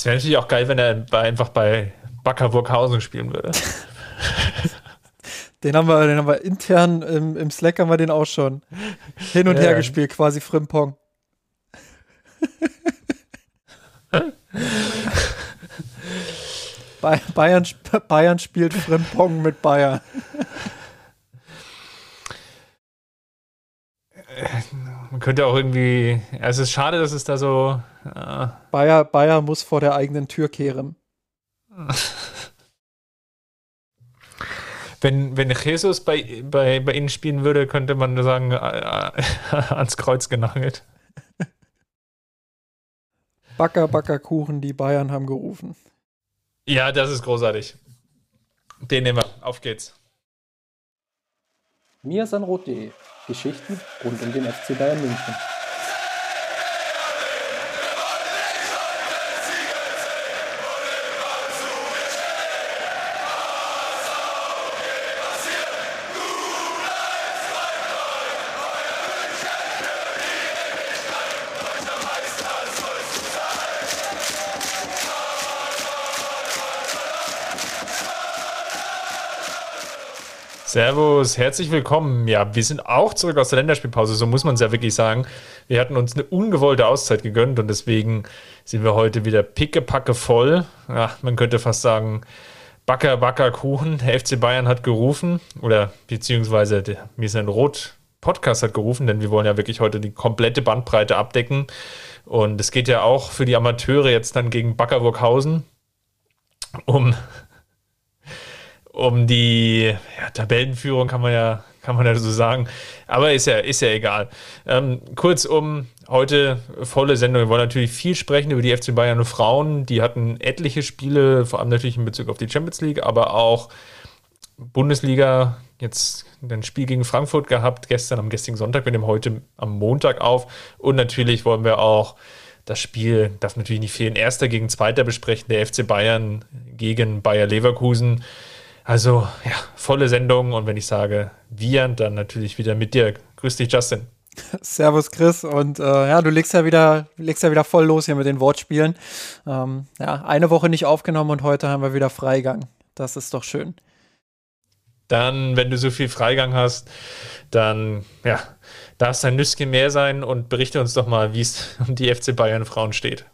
Es wäre natürlich auch geil, wenn er bei, einfach bei Backer Burghausen spielen würde. Den haben wir, den haben wir intern im, im Slack haben wir den auch schon hin und ja. her gespielt, quasi Frimpong. Bayern, Bayern spielt Frimpong mit Bayern. Man könnte auch irgendwie. es ist schade, dass es da so. Äh Bayer, Bayer muss vor der eigenen Tür kehren. wenn, wenn Jesus bei, bei, bei Ihnen spielen würde, könnte man sagen, äh, äh, ans Kreuz genagelt. Backer, Backer, Kuchen, die Bayern haben gerufen. Ja, das ist großartig. Den nehmen wir. Auf geht's. miasanrot.de Geschichten rund um den FC Bayern München. Servus, herzlich willkommen. Ja, wir sind auch zurück aus der Länderspielpause, so muss man es ja wirklich sagen. Wir hatten uns eine ungewollte Auszeit gegönnt und deswegen sind wir heute wieder pickepacke voll. Ja, man könnte fast sagen, Backer, Backer, Kuchen. Der FC Bayern hat gerufen oder beziehungsweise der Mir ist ein Rot Podcast hat gerufen, denn wir wollen ja wirklich heute die komplette Bandbreite abdecken. Und es geht ja auch für die Amateure jetzt dann gegen Backerburghausen um um die ja, Tabellenführung kann man ja kann man ja so sagen. Aber ist ja, ist ja egal. Ähm, kurzum, heute volle Sendung. Wir wollen natürlich viel sprechen über die FC Bayern Frauen. Die hatten etliche Spiele, vor allem natürlich in Bezug auf die Champions League, aber auch Bundesliga. Jetzt ein Spiel gegen Frankfurt gehabt, gestern am gestrigen Sonntag. Wir nehmen heute am Montag auf. Und natürlich wollen wir auch das Spiel, darf natürlich nicht fehlen, Erster gegen Zweiter besprechen. Der FC Bayern gegen Bayer Leverkusen. Also ja, volle Sendung und wenn ich sage wir, dann natürlich wieder mit dir. Grüß dich, Justin. Servus Chris und äh, ja, du legst ja wieder, legst ja wieder voll los hier mit den Wortspielen. Ähm, ja, eine Woche nicht aufgenommen und heute haben wir wieder Freigang. Das ist doch schön. Dann, wenn du so viel Freigang hast, dann ja, darf es ein Nüsschen mehr sein und berichte uns doch mal, wie es um die FC Bayern Frauen steht.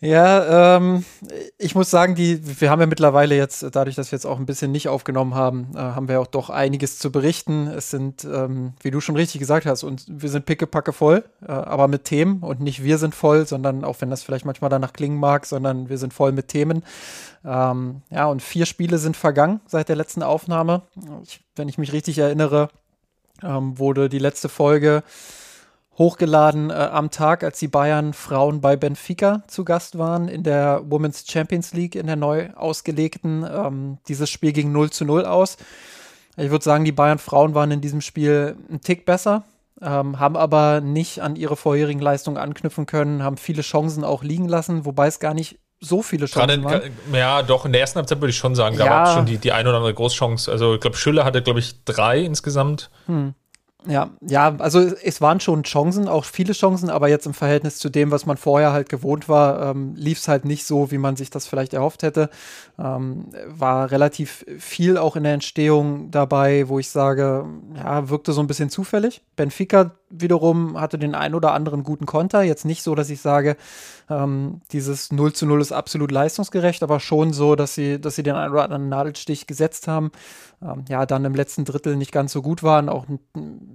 Ja, ähm, ich muss sagen, die, wir haben ja mittlerweile jetzt, dadurch, dass wir jetzt auch ein bisschen nicht aufgenommen haben, äh, haben wir auch doch einiges zu berichten. Es sind, ähm, wie du schon richtig gesagt hast, und wir sind pickepacke voll, äh, aber mit Themen und nicht wir sind voll, sondern auch wenn das vielleicht manchmal danach klingen mag, sondern wir sind voll mit Themen. Ähm, ja, und vier Spiele sind vergangen seit der letzten Aufnahme. Ich, wenn ich mich richtig erinnere, ähm, wurde die letzte Folge hochgeladen äh, am Tag, als die Bayern Frauen bei Benfica zu Gast waren in der Women's Champions League in der neu ausgelegten. Ähm, dieses Spiel ging 0 zu 0 aus. Ich würde sagen, die Bayern Frauen waren in diesem Spiel ein Tick besser, ähm, haben aber nicht an ihre vorherigen Leistungen anknüpfen können, haben viele Chancen auch liegen lassen, wobei es gar nicht so viele Chancen Gerade, waren. Ja, doch, in der ersten Halbzeit würde ich schon sagen, gab ja. schon die, die ein oder andere Großchance. Also ich glaube, Schüller hatte, glaube ich, drei insgesamt. Hm. Ja, ja, also es waren schon Chancen, auch viele Chancen, aber jetzt im Verhältnis zu dem, was man vorher halt gewohnt war, ähm, lief es halt nicht so, wie man sich das vielleicht erhofft hätte. Ähm, war relativ viel auch in der Entstehung dabei, wo ich sage, ja, wirkte so ein bisschen zufällig. Benfica wiederum hatte den ein oder anderen guten Konter. Jetzt nicht so, dass ich sage, ähm, dieses 0 zu 0 ist absolut leistungsgerecht, aber schon so, dass sie, dass sie den ein oder anderen Nadelstich gesetzt haben. Ähm, ja, dann im letzten Drittel nicht ganz so gut waren, auch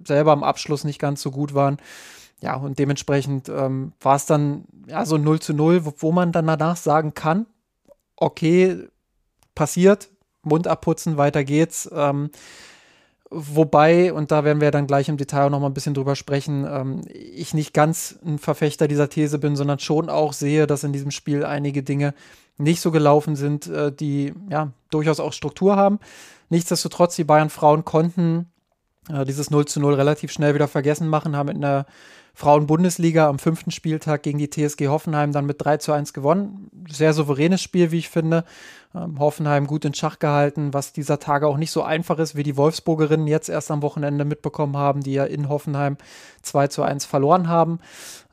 selber am Abschluss nicht ganz so gut waren. Ja, und dementsprechend ähm, war es dann ja so 0 zu 0, wo, wo man dann danach sagen kann, okay, passiert, Mund abputzen, weiter geht's. Ähm, Wobei, und da werden wir dann gleich im Detail noch mal ein bisschen drüber sprechen, ähm, ich nicht ganz ein Verfechter dieser These bin, sondern schon auch sehe, dass in diesem Spiel einige Dinge nicht so gelaufen sind, äh, die ja durchaus auch Struktur haben. Nichtsdestotrotz, die Bayern Frauen konnten äh, dieses 0 zu 0 relativ schnell wieder vergessen machen, haben in der Frauen-Bundesliga am fünften Spieltag gegen die TSG Hoffenheim dann mit 3 zu 1 gewonnen. sehr souveränes Spiel, wie ich finde. Ähm, Hoffenheim gut in Schach gehalten, was dieser Tage auch nicht so einfach ist, wie die Wolfsburgerinnen jetzt erst am Wochenende mitbekommen haben, die ja in Hoffenheim 2 zu 1 verloren haben.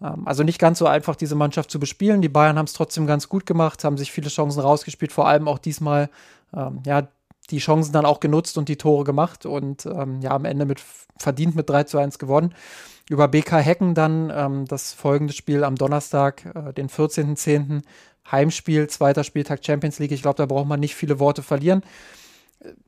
Ähm, also nicht ganz so einfach, diese Mannschaft zu bespielen. Die Bayern haben es trotzdem ganz gut gemacht, haben sich viele Chancen rausgespielt, vor allem auch diesmal ähm, ja, die Chancen dann auch genutzt und die Tore gemacht und ähm, ja, am Ende mit verdient mit 3 zu 1 gewonnen. Über BK Hecken dann ähm, das folgende Spiel am Donnerstag, äh, den 14.10. Heimspiel, zweiter Spieltag Champions League. Ich glaube, da braucht man nicht viele Worte verlieren.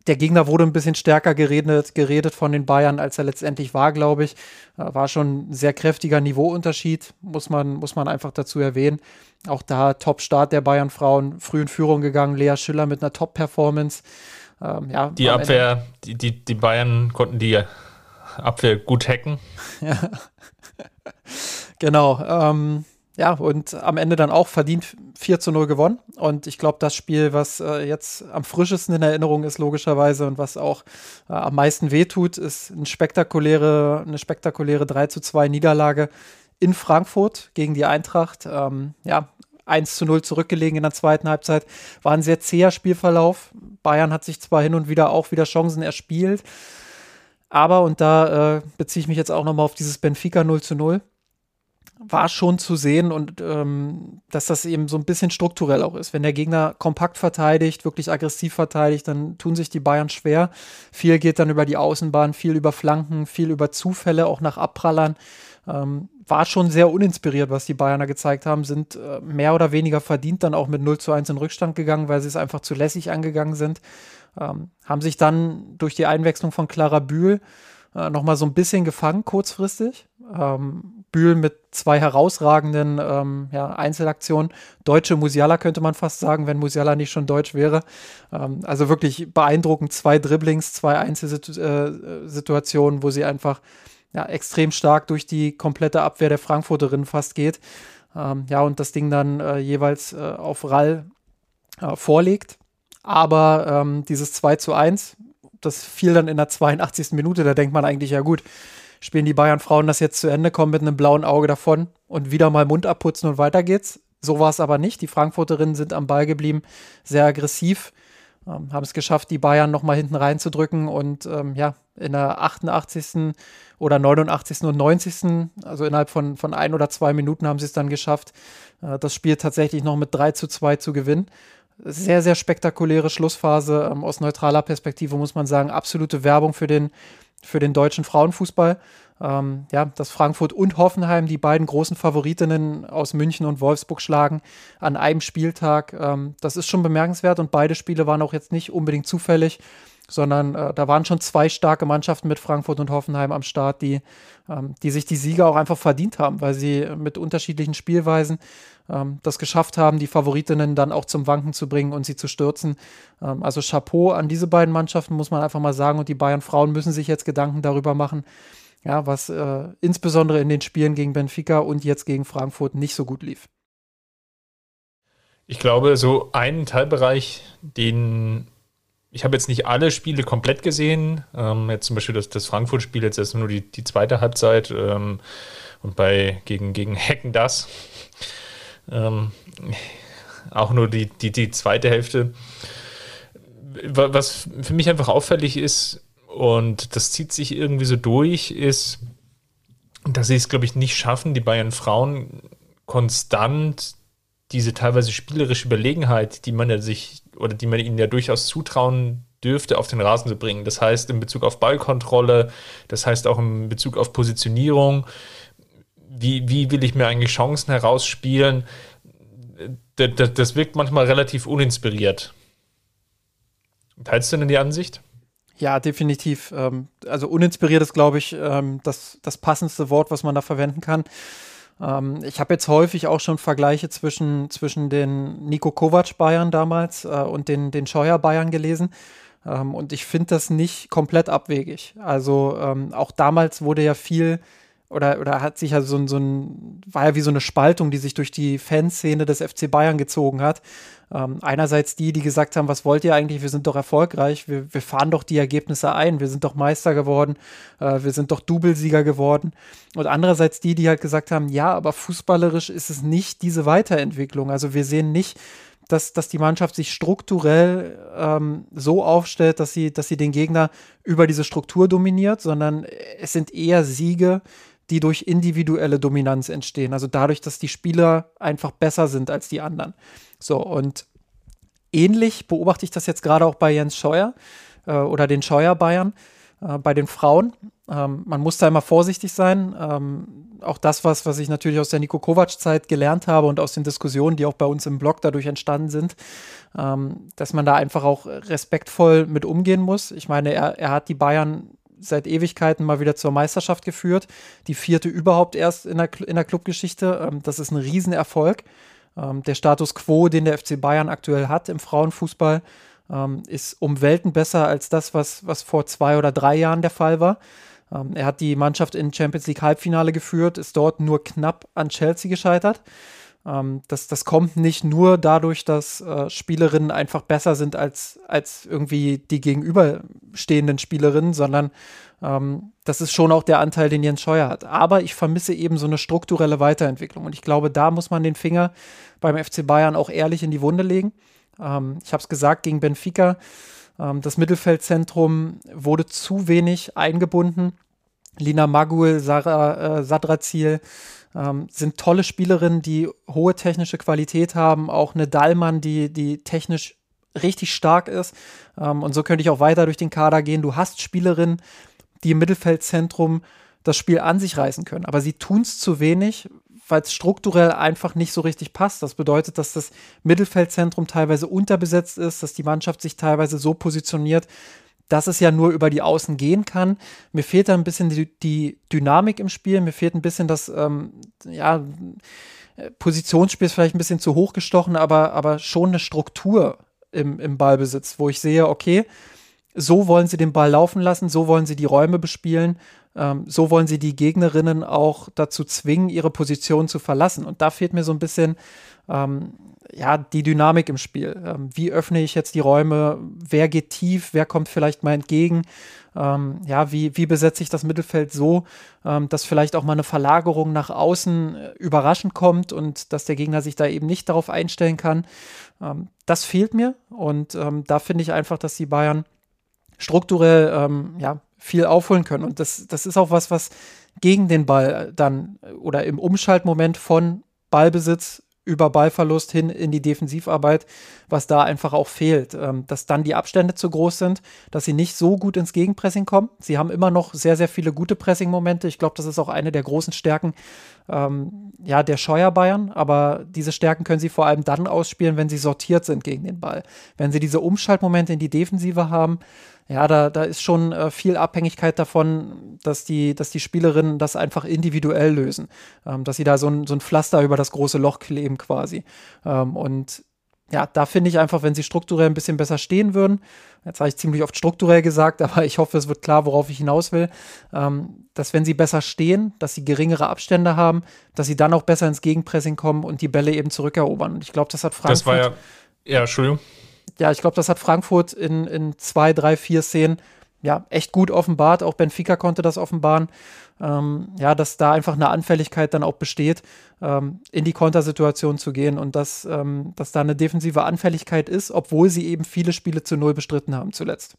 Der Gegner wurde ein bisschen stärker geredet, geredet von den Bayern, als er letztendlich war, glaube ich. War schon ein sehr kräftiger Niveauunterschied, muss man, muss man einfach dazu erwähnen. Auch da Top-Start der Bayern-Frauen, früh in Führung gegangen, Lea Schiller mit einer Top-Performance. Ähm, ja, die Abwehr, die, die, die Bayern konnten die Abwehr gut hacken. ja. genau. Ähm, ja, und am Ende dann auch verdient 4 zu 0 gewonnen. Und ich glaube, das Spiel, was äh, jetzt am frischesten in Erinnerung ist, logischerweise, und was auch äh, am meisten wehtut, ist eine spektakuläre, eine spektakuläre 3 zu 2 Niederlage in Frankfurt gegen die Eintracht. Ähm, ja, 1 zu 0 zurückgelegen in der zweiten Halbzeit. War ein sehr zäher Spielverlauf. Bayern hat sich zwar hin und wieder auch wieder Chancen erspielt, aber, und da äh, beziehe ich mich jetzt auch nochmal auf dieses Benfica 0 zu 0, war schon zu sehen und ähm, dass das eben so ein bisschen strukturell auch ist. Wenn der Gegner kompakt verteidigt, wirklich aggressiv verteidigt, dann tun sich die Bayern schwer. Viel geht dann über die Außenbahn, viel über Flanken, viel über Zufälle, auch nach Abprallern. Ähm, war schon sehr uninspiriert, was die Bayerner gezeigt haben, sind äh, mehr oder weniger verdient dann auch mit 0 zu 1 in Rückstand gegangen, weil sie es einfach zu lässig angegangen sind. Ähm, haben sich dann durch die Einwechslung von Clara Bühl äh, nochmal so ein bisschen gefangen, kurzfristig. Ähm, Bühl mit zwei herausragenden ähm, ja, Einzelaktionen. Deutsche Musiala könnte man fast sagen, wenn Musiala nicht schon deutsch wäre. Ähm, also wirklich beeindruckend. Zwei Dribblings, zwei Einzelsituationen, wo sie einfach ja, extrem stark durch die komplette Abwehr der Frankfurterin fast geht. Ähm, ja, und das Ding dann äh, jeweils äh, auf Rall äh, vorlegt. Aber ähm, dieses 2 zu 1, das fiel dann in der 82. Minute, da denkt man eigentlich, ja gut, spielen die Bayern-Frauen das jetzt zu Ende, kommen mit einem blauen Auge davon und wieder mal Mund abputzen und weiter geht's. So war es aber nicht. Die Frankfurterinnen sind am Ball geblieben, sehr aggressiv, ähm, haben es geschafft, die Bayern nochmal hinten reinzudrücken und ähm, ja, in der 88. oder 89. und 90. also innerhalb von, von ein oder zwei Minuten haben sie es dann geschafft, äh, das Spiel tatsächlich noch mit 3 zu 2 zu gewinnen sehr, sehr spektakuläre Schlussphase. Ähm, aus neutraler Perspektive muss man sagen, absolute Werbung für den, für den deutschen Frauenfußball. Ähm, ja, dass Frankfurt und Hoffenheim die beiden großen Favoritinnen aus München und Wolfsburg schlagen an einem Spieltag. Ähm, das ist schon bemerkenswert und beide Spiele waren auch jetzt nicht unbedingt zufällig sondern äh, da waren schon zwei starke Mannschaften mit Frankfurt und Hoffenheim am Start, die, ähm, die sich die Sieger auch einfach verdient haben, weil sie mit unterschiedlichen Spielweisen ähm, das geschafft haben, die Favoritinnen dann auch zum Wanken zu bringen und sie zu stürzen. Ähm, also Chapeau an diese beiden Mannschaften, muss man einfach mal sagen. Und die Bayern-Frauen müssen sich jetzt Gedanken darüber machen, ja, was äh, insbesondere in den Spielen gegen Benfica und jetzt gegen Frankfurt nicht so gut lief. Ich glaube, so einen Teilbereich, den ich habe jetzt nicht alle Spiele komplett gesehen. Ähm, jetzt zum Beispiel das, das Frankfurt-Spiel, jetzt ist nur die, die zweite Halbzeit ähm, und bei gegen, gegen Hecken das. Ähm, auch nur die, die, die zweite Hälfte. Was für mich einfach auffällig ist, und das zieht sich irgendwie so durch, ist, dass sie es, glaube ich, nicht schaffen, die Bayern Frauen konstant diese teilweise spielerische Überlegenheit, die man ja sich oder die man ihnen ja durchaus zutrauen dürfte, auf den Rasen zu bringen. Das heißt in Bezug auf Ballkontrolle, das heißt auch in Bezug auf Positionierung. Wie, wie will ich mir eigentlich Chancen herausspielen? Das, das, das wirkt manchmal relativ uninspiriert. Teilst du denn die Ansicht? Ja, definitiv. Ähm, also uninspiriert ist, glaube ich, ähm, das, das passendste Wort, was man da verwenden kann. Ähm, ich habe jetzt häufig auch schon Vergleiche zwischen, zwischen den Nico Kovac-Bayern damals äh, und den, den Scheuer-Bayern gelesen. Ähm, und ich finde das nicht komplett abwegig. Also ähm, auch damals wurde ja viel oder, oder hat sich ja so, so ein, war ja wie so eine Spaltung, die sich durch die Fanszene des FC Bayern gezogen hat. Ähm, einerseits die, die gesagt haben, was wollt ihr eigentlich? Wir sind doch erfolgreich, wir, wir fahren doch die Ergebnisse ein, wir sind doch Meister geworden, äh, wir sind doch Doublesieger geworden. Und andererseits die, die halt gesagt haben, ja, aber fußballerisch ist es nicht diese Weiterentwicklung. Also wir sehen nicht dass, dass die Mannschaft sich strukturell ähm, so aufstellt, dass sie, dass sie den Gegner über diese Struktur dominiert, sondern es sind eher Siege, die durch individuelle Dominanz entstehen. Also dadurch, dass die Spieler einfach besser sind als die anderen. So, und ähnlich beobachte ich das jetzt gerade auch bei Jens Scheuer äh, oder den Scheuer Bayern, äh, bei den Frauen. Ähm, man muss da immer vorsichtig sein. Ähm, auch das, was, was ich natürlich aus der Nico Kovac-Zeit gelernt habe und aus den Diskussionen, die auch bei uns im Blog dadurch entstanden sind, ähm, dass man da einfach auch respektvoll mit umgehen muss. Ich meine, er, er hat die Bayern seit Ewigkeiten mal wieder zur Meisterschaft geführt. Die vierte überhaupt erst in der, in der Clubgeschichte. Ähm, das ist ein Riesenerfolg. Ähm, der Status quo, den der FC Bayern aktuell hat im Frauenfußball, ähm, ist um Welten besser als das, was, was vor zwei oder drei Jahren der Fall war. Ähm, er hat die Mannschaft in Champions League Halbfinale geführt, ist dort nur knapp an Chelsea gescheitert. Ähm, das, das kommt nicht nur dadurch, dass äh, Spielerinnen einfach besser sind als, als irgendwie die gegenüberstehenden Spielerinnen, sondern ähm, das ist schon auch der Anteil, den Jens Scheuer hat. Aber ich vermisse eben so eine strukturelle Weiterentwicklung. Und ich glaube, da muss man den Finger beim FC Bayern auch ehrlich in die Wunde legen. Ähm, ich habe es gesagt, gegen Benfica, ähm, das Mittelfeldzentrum wurde zu wenig eingebunden. Lina Magul, Sarah äh, Sadrazil ähm, sind tolle Spielerinnen, die hohe technische Qualität haben. Auch eine Dallmann, die, die technisch richtig stark ist. Ähm, und so könnte ich auch weiter durch den Kader gehen. Du hast Spielerinnen, die im Mittelfeldzentrum das Spiel an sich reißen können. Aber sie tun es zu wenig, weil es strukturell einfach nicht so richtig passt. Das bedeutet, dass das Mittelfeldzentrum teilweise unterbesetzt ist, dass die Mannschaft sich teilweise so positioniert, dass es ja nur über die Außen gehen kann. Mir fehlt da ein bisschen die, die Dynamik im Spiel, mir fehlt ein bisschen das, ähm, ja, Positionsspiel ist vielleicht ein bisschen zu hoch gestochen, aber, aber schon eine Struktur im, im Ballbesitz, wo ich sehe, okay, so wollen sie den Ball laufen lassen, so wollen sie die Räume bespielen, ähm, so wollen sie die Gegnerinnen auch dazu zwingen, ihre Position zu verlassen. Und da fehlt mir so ein bisschen ähm, ja, die Dynamik im Spiel. Ähm, wie öffne ich jetzt die Räume? Wer geht tief? Wer kommt vielleicht mal entgegen? Ähm, ja, wie, wie besetze ich das Mittelfeld so, ähm, dass vielleicht auch mal eine Verlagerung nach außen äh, überraschend kommt und dass der Gegner sich da eben nicht darauf einstellen kann? Ähm, das fehlt mir und ähm, da finde ich einfach, dass die Bayern strukturell ähm, ja, viel aufholen können. Und das, das ist auch was, was gegen den Ball dann oder im Umschaltmoment von Ballbesitz über Ballverlust hin in die Defensivarbeit, was da einfach auch fehlt. Ähm, dass dann die Abstände zu groß sind, dass sie nicht so gut ins Gegenpressing kommen. Sie haben immer noch sehr, sehr viele gute Pressing-Momente. Ich glaube, das ist auch eine der großen Stärken ähm, ja, der Scheuer Bayern. Aber diese Stärken können sie vor allem dann ausspielen, wenn sie sortiert sind gegen den Ball. Wenn sie diese Umschaltmomente in die Defensive haben, ja, da, da ist schon äh, viel Abhängigkeit davon, dass die, dass die Spielerinnen das einfach individuell lösen. Ähm, dass sie da so ein, so ein Pflaster über das große Loch kleben quasi. Ähm, und ja, da finde ich einfach, wenn sie strukturell ein bisschen besser stehen würden, jetzt habe ich ziemlich oft strukturell gesagt, aber ich hoffe, es wird klar, worauf ich hinaus will, ähm, dass wenn sie besser stehen, dass sie geringere Abstände haben, dass sie dann auch besser ins Gegenpressing kommen und die Bälle eben zurückerobern. Und ich glaube, das hat Frankfurt. Das war ja, ja, Entschuldigung ja, ich glaube, das hat Frankfurt in, in zwei, drei, vier Szenen ja echt gut offenbart. Auch Benfica konnte das offenbaren. Ähm, ja, dass da einfach eine Anfälligkeit dann auch besteht, ähm, in die Kontersituation zu gehen und dass, ähm, dass da eine defensive Anfälligkeit ist, obwohl sie eben viele Spiele zu null bestritten haben zuletzt.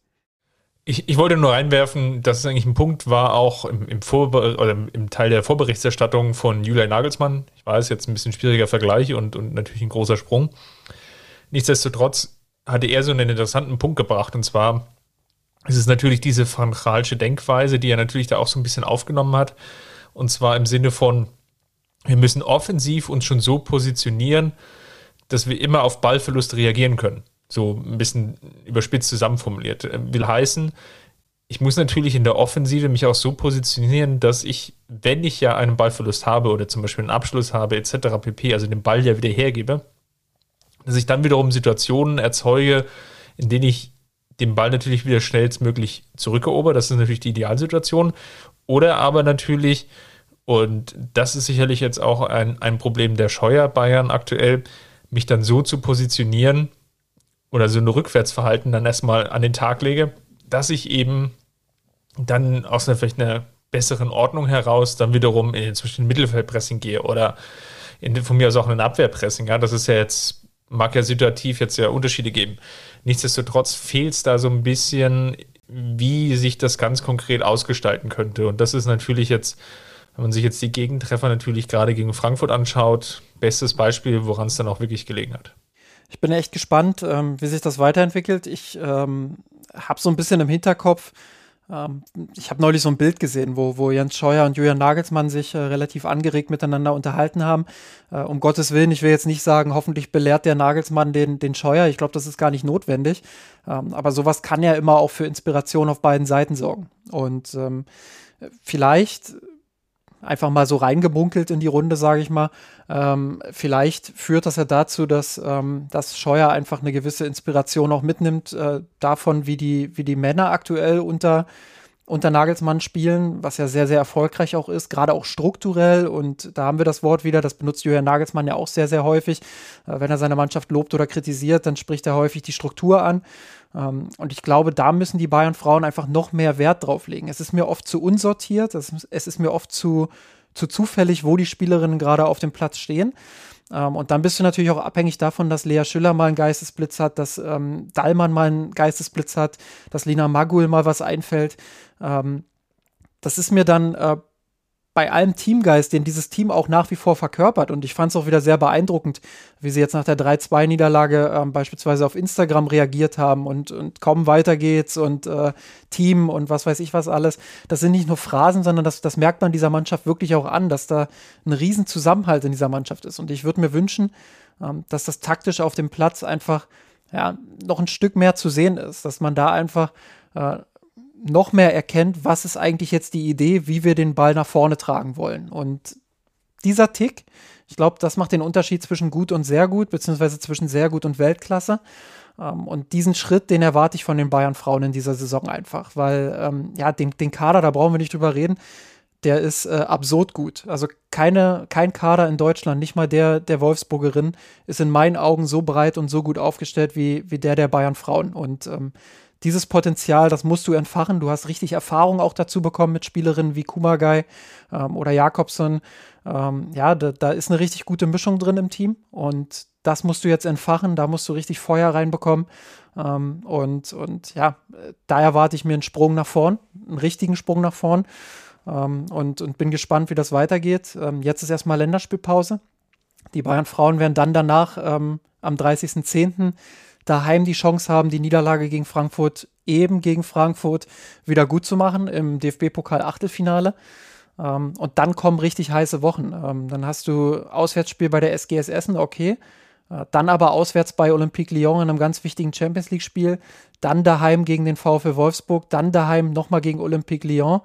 Ich, ich wollte nur reinwerfen, dass es eigentlich ein Punkt war, auch im, im, oder im Teil der Vorberichterstattung von Julian Nagelsmann. Ich weiß, jetzt ein bisschen schwieriger Vergleich und, und natürlich ein großer Sprung. Nichtsdestotrotz hatte er so einen interessanten Punkt gebracht. Und zwar ist es natürlich diese franchalsche Denkweise, die er natürlich da auch so ein bisschen aufgenommen hat. Und zwar im Sinne von, wir müssen offensiv uns schon so positionieren, dass wir immer auf Ballverlust reagieren können. So ein bisschen überspitzt zusammenformuliert. Äh, will heißen, ich muss natürlich in der Offensive mich auch so positionieren, dass ich, wenn ich ja einen Ballverlust habe oder zum Beispiel einen Abschluss habe, etc. pp., also den Ball ja wieder hergebe, dass ich dann wiederum Situationen erzeuge, in denen ich den Ball natürlich wieder schnellstmöglich zurückerober. Das ist natürlich die Idealsituation. Oder aber natürlich, und das ist sicherlich jetzt auch ein, ein Problem der Scheuer Bayern aktuell, mich dann so zu positionieren oder so ein Rückwärtsverhalten dann erstmal an den Tag lege, dass ich eben dann aus einer vielleicht einer besseren Ordnung heraus dann wiederum in, zum Beispiel Mittelfeldpressing gehe oder in, von mir aus auch in ein Abwehrpressing. Ja, das ist ja jetzt mag ja situativ jetzt ja Unterschiede geben. Nichtsdestotrotz fehlt es da so ein bisschen, wie sich das ganz konkret ausgestalten könnte. Und das ist natürlich jetzt, wenn man sich jetzt die Gegentreffer natürlich gerade gegen Frankfurt anschaut, bestes Beispiel, woran es dann auch wirklich gelegen hat. Ich bin echt gespannt, ähm, wie sich das weiterentwickelt. Ich ähm, habe so ein bisschen im Hinterkopf, ähm, ich habe neulich so ein Bild gesehen, wo, wo Jens Scheuer und Julian Nagelsmann sich äh, relativ angeregt miteinander unterhalten haben. Äh, um Gottes Willen, ich will jetzt nicht sagen, hoffentlich belehrt der Nagelsmann den, den Scheuer. Ich glaube, das ist gar nicht notwendig. Ähm, aber sowas kann ja immer auch für Inspiration auf beiden Seiten sorgen. Und ähm, vielleicht einfach mal so reingebunkelt in die Runde, sage ich mal. Ähm, vielleicht führt das ja dazu, dass, ähm, dass Scheuer einfach eine gewisse Inspiration auch mitnimmt äh, davon, wie die, wie die Männer aktuell unter, unter Nagelsmann spielen, was ja sehr, sehr erfolgreich auch ist, gerade auch strukturell. Und da haben wir das Wort wieder, das benutzt Julian Nagelsmann ja auch sehr, sehr häufig. Äh, wenn er seine Mannschaft lobt oder kritisiert, dann spricht er häufig die Struktur an. Ähm, und ich glaube, da müssen die Bayern-Frauen einfach noch mehr Wert drauf legen. Es ist mir oft zu unsortiert, es, ist mir oft zu, zu zufällig, wo die Spielerinnen gerade auf dem Platz stehen. Ähm, und dann bist du natürlich auch abhängig davon, dass Lea Schüller mal einen Geistesblitz hat, dass ähm, Dallmann mal einen Geistesblitz hat, dass Lina Magul mal was einfällt. Ähm, das ist mir dann äh, bei allem Teamgeist, den dieses Team auch nach wie vor verkörpert. Und ich fand es auch wieder sehr beeindruckend, wie sie jetzt nach der 3-2-Niederlage ähm, beispielsweise auf Instagram reagiert haben und, und kaum weiter geht's und äh, Team und was weiß ich was alles. Das sind nicht nur Phrasen, sondern das, das merkt man dieser Mannschaft wirklich auch an, dass da ein riesen Zusammenhalt in dieser Mannschaft ist. Und ich würde mir wünschen, ähm, dass das taktisch auf dem Platz einfach ja, noch ein Stück mehr zu sehen ist, dass man da einfach äh, noch mehr erkennt, was ist eigentlich jetzt die Idee, wie wir den Ball nach vorne tragen wollen. Und dieser Tick, ich glaube, das macht den Unterschied zwischen gut und sehr gut, beziehungsweise zwischen sehr gut und Weltklasse. Ähm, und diesen Schritt, den erwarte ich von den Bayern-Frauen in dieser Saison einfach, weil ähm, ja, den, den Kader, da brauchen wir nicht drüber reden, der ist äh, absurd gut. Also keine, kein Kader in Deutschland, nicht mal der der Wolfsburgerin, ist in meinen Augen so breit und so gut aufgestellt wie, wie der der Bayern-Frauen. Und ähm, dieses Potenzial, das musst du entfachen. Du hast richtig Erfahrung auch dazu bekommen mit Spielerinnen wie Kumagai ähm, oder Jakobson. Ähm, ja, da, da, ist eine richtig gute Mischung drin im Team und das musst du jetzt entfachen. Da musst du richtig Feuer reinbekommen. Ähm, und, und ja, da erwarte ich mir einen Sprung nach vorn, einen richtigen Sprung nach vorn. Ähm, und, und bin gespannt, wie das weitergeht. Ähm, jetzt ist erstmal Länderspielpause. Die Bayern Frauen werden dann danach ähm, am 30.10 daheim die Chance haben, die Niederlage gegen Frankfurt eben gegen Frankfurt wieder gut zu machen im DFB-Pokal-Achtelfinale. Ähm, und dann kommen richtig heiße Wochen. Ähm, dann hast du Auswärtsspiel bei der SGS Essen, okay. Äh, dann aber auswärts bei Olympique Lyon in einem ganz wichtigen Champions League-Spiel. Dann daheim gegen den VfL Wolfsburg. Dann daheim nochmal gegen Olympique Lyon.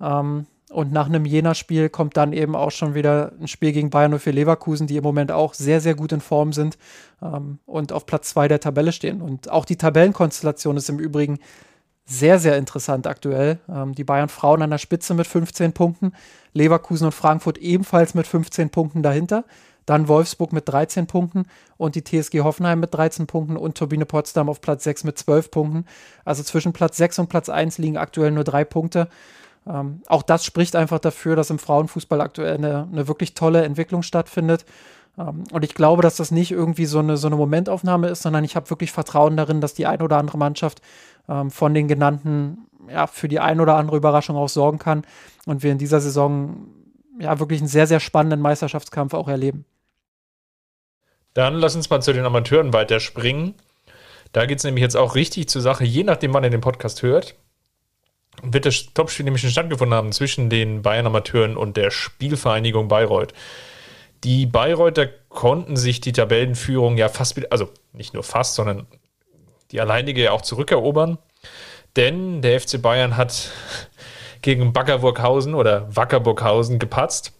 Ähm, und nach einem Jena-Spiel kommt dann eben auch schon wieder ein Spiel gegen Bayern für Leverkusen, die im Moment auch sehr, sehr gut in Form sind ähm, und auf Platz zwei der Tabelle stehen. Und auch die Tabellenkonstellation ist im Übrigen sehr, sehr interessant aktuell. Ähm, die Bayern Frauen an der Spitze mit 15 Punkten, Leverkusen und Frankfurt ebenfalls mit 15 Punkten dahinter. Dann Wolfsburg mit 13 Punkten und die TSG Hoffenheim mit 13 Punkten und Turbine Potsdam auf Platz 6 mit 12 Punkten. Also zwischen Platz 6 und Platz 1 liegen aktuell nur drei Punkte. Ähm, auch das spricht einfach dafür, dass im Frauenfußball aktuell eine, eine wirklich tolle Entwicklung stattfindet. Ähm, und ich glaube, dass das nicht irgendwie so eine, so eine Momentaufnahme ist, sondern ich habe wirklich Vertrauen darin, dass die ein oder andere Mannschaft ähm, von den genannten ja, für die ein oder andere Überraschung auch sorgen kann und wir in dieser Saison ja wirklich einen sehr, sehr spannenden Meisterschaftskampf auch erleben. Dann lass uns mal zu den Amateuren weiterspringen. Da geht es nämlich jetzt auch richtig zur Sache, je nachdem, wann ihr den Podcast hört wird das Topspiel nämlich schon stattgefunden haben zwischen den Bayern-Amateuren und der Spielvereinigung Bayreuth. Die Bayreuther konnten sich die Tabellenführung ja fast, also nicht nur fast, sondern die alleinige ja auch zurückerobern. Denn der FC Bayern hat gegen Backerburghausen oder Wackerburghausen gepatzt.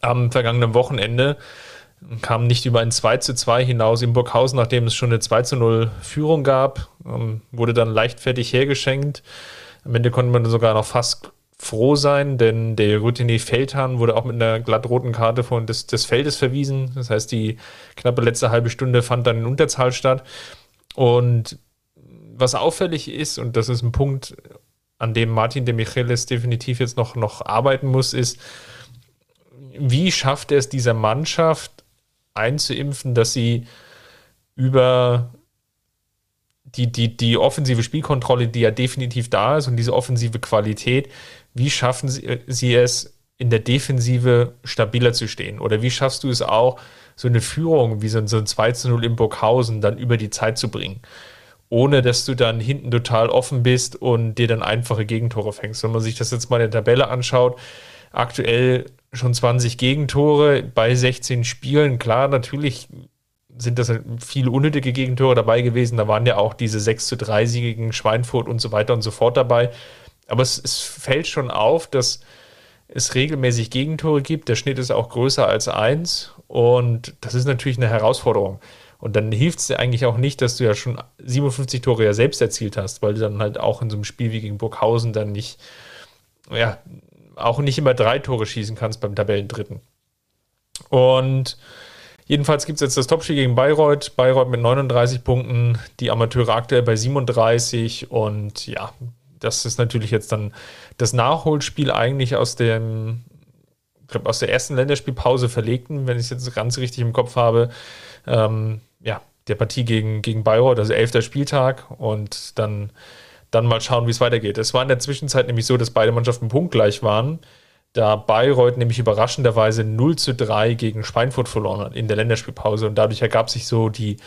Am vergangenen Wochenende kam nicht über ein 2 zu 2 hinaus in Burghausen, nachdem es schon eine 2 zu 0 Führung gab. Ähm, wurde dann leichtfertig hergeschenkt. Am Ende konnte man sogar noch fast froh sein, denn der Routinier Feldhahn wurde auch mit einer glattroten Karte von des, des Feldes verwiesen. Das heißt, die knappe letzte halbe Stunde fand dann in Unterzahl statt. Und was auffällig ist, und das ist ein Punkt, an dem Martin de Michelis definitiv jetzt noch, noch arbeiten muss, ist, wie schafft er es dieser Mannschaft einzuimpfen, dass sie über die, die, die offensive Spielkontrolle, die ja definitiv da ist und diese offensive Qualität, wie schaffen sie, sie es, in der Defensive stabiler zu stehen? Oder wie schaffst du es auch, so eine Führung wie so ein, so ein 2 zu 0 in Burghausen dann über die Zeit zu bringen? Ohne dass du dann hinten total offen bist und dir dann einfache Gegentore fängst. Wenn man sich das jetzt mal in der Tabelle anschaut, aktuell schon 20 Gegentore bei 16 Spielen. Klar, natürlich sind das halt viele unnötige Gegentore dabei gewesen. Da waren ja auch diese 6 zu 3 Siege gegen Schweinfurt und so weiter und so fort dabei. Aber es, es fällt schon auf, dass es regelmäßig Gegentore gibt. Der Schnitt ist auch größer als 1 und das ist natürlich eine Herausforderung. Und dann hilft es dir eigentlich auch nicht, dass du ja schon 57 Tore ja selbst erzielt hast, weil du dann halt auch in so einem Spiel wie gegen Burghausen dann nicht, ja, auch nicht immer drei Tore schießen kannst beim Tabellendritten. Und Jedenfalls gibt es jetzt das Topspiel gegen Bayreuth. Bayreuth mit 39 Punkten, die Amateure aktuell bei 37. Und ja, das ist natürlich jetzt dann das Nachholspiel eigentlich aus dem, ich glaube, aus der ersten Länderspielpause verlegten, wenn ich es jetzt ganz richtig im Kopf habe. Ähm, ja, der Partie gegen, gegen Bayreuth, also elfter Spieltag. Und dann, dann mal schauen, wie es weitergeht. Es war in der Zwischenzeit nämlich so, dass beide Mannschaften punktgleich waren da Bayreuth nämlich überraschenderweise 0 zu 3 gegen Schweinfurt verloren hat in der Länderspielpause und dadurch ergab sich so die,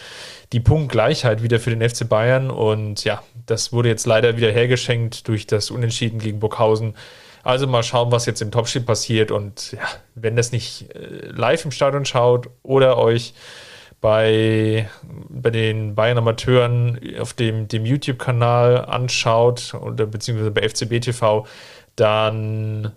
die Punktgleichheit wieder für den FC Bayern und ja, das wurde jetzt leider wieder hergeschenkt durch das Unentschieden gegen Burghausen. Also mal schauen, was jetzt im Topspiel passiert und ja, wenn das nicht äh, live im Stadion schaut oder euch bei, bei den Bayern Amateuren auf dem, dem YouTube-Kanal anschaut oder beziehungsweise bei FCB TV, dann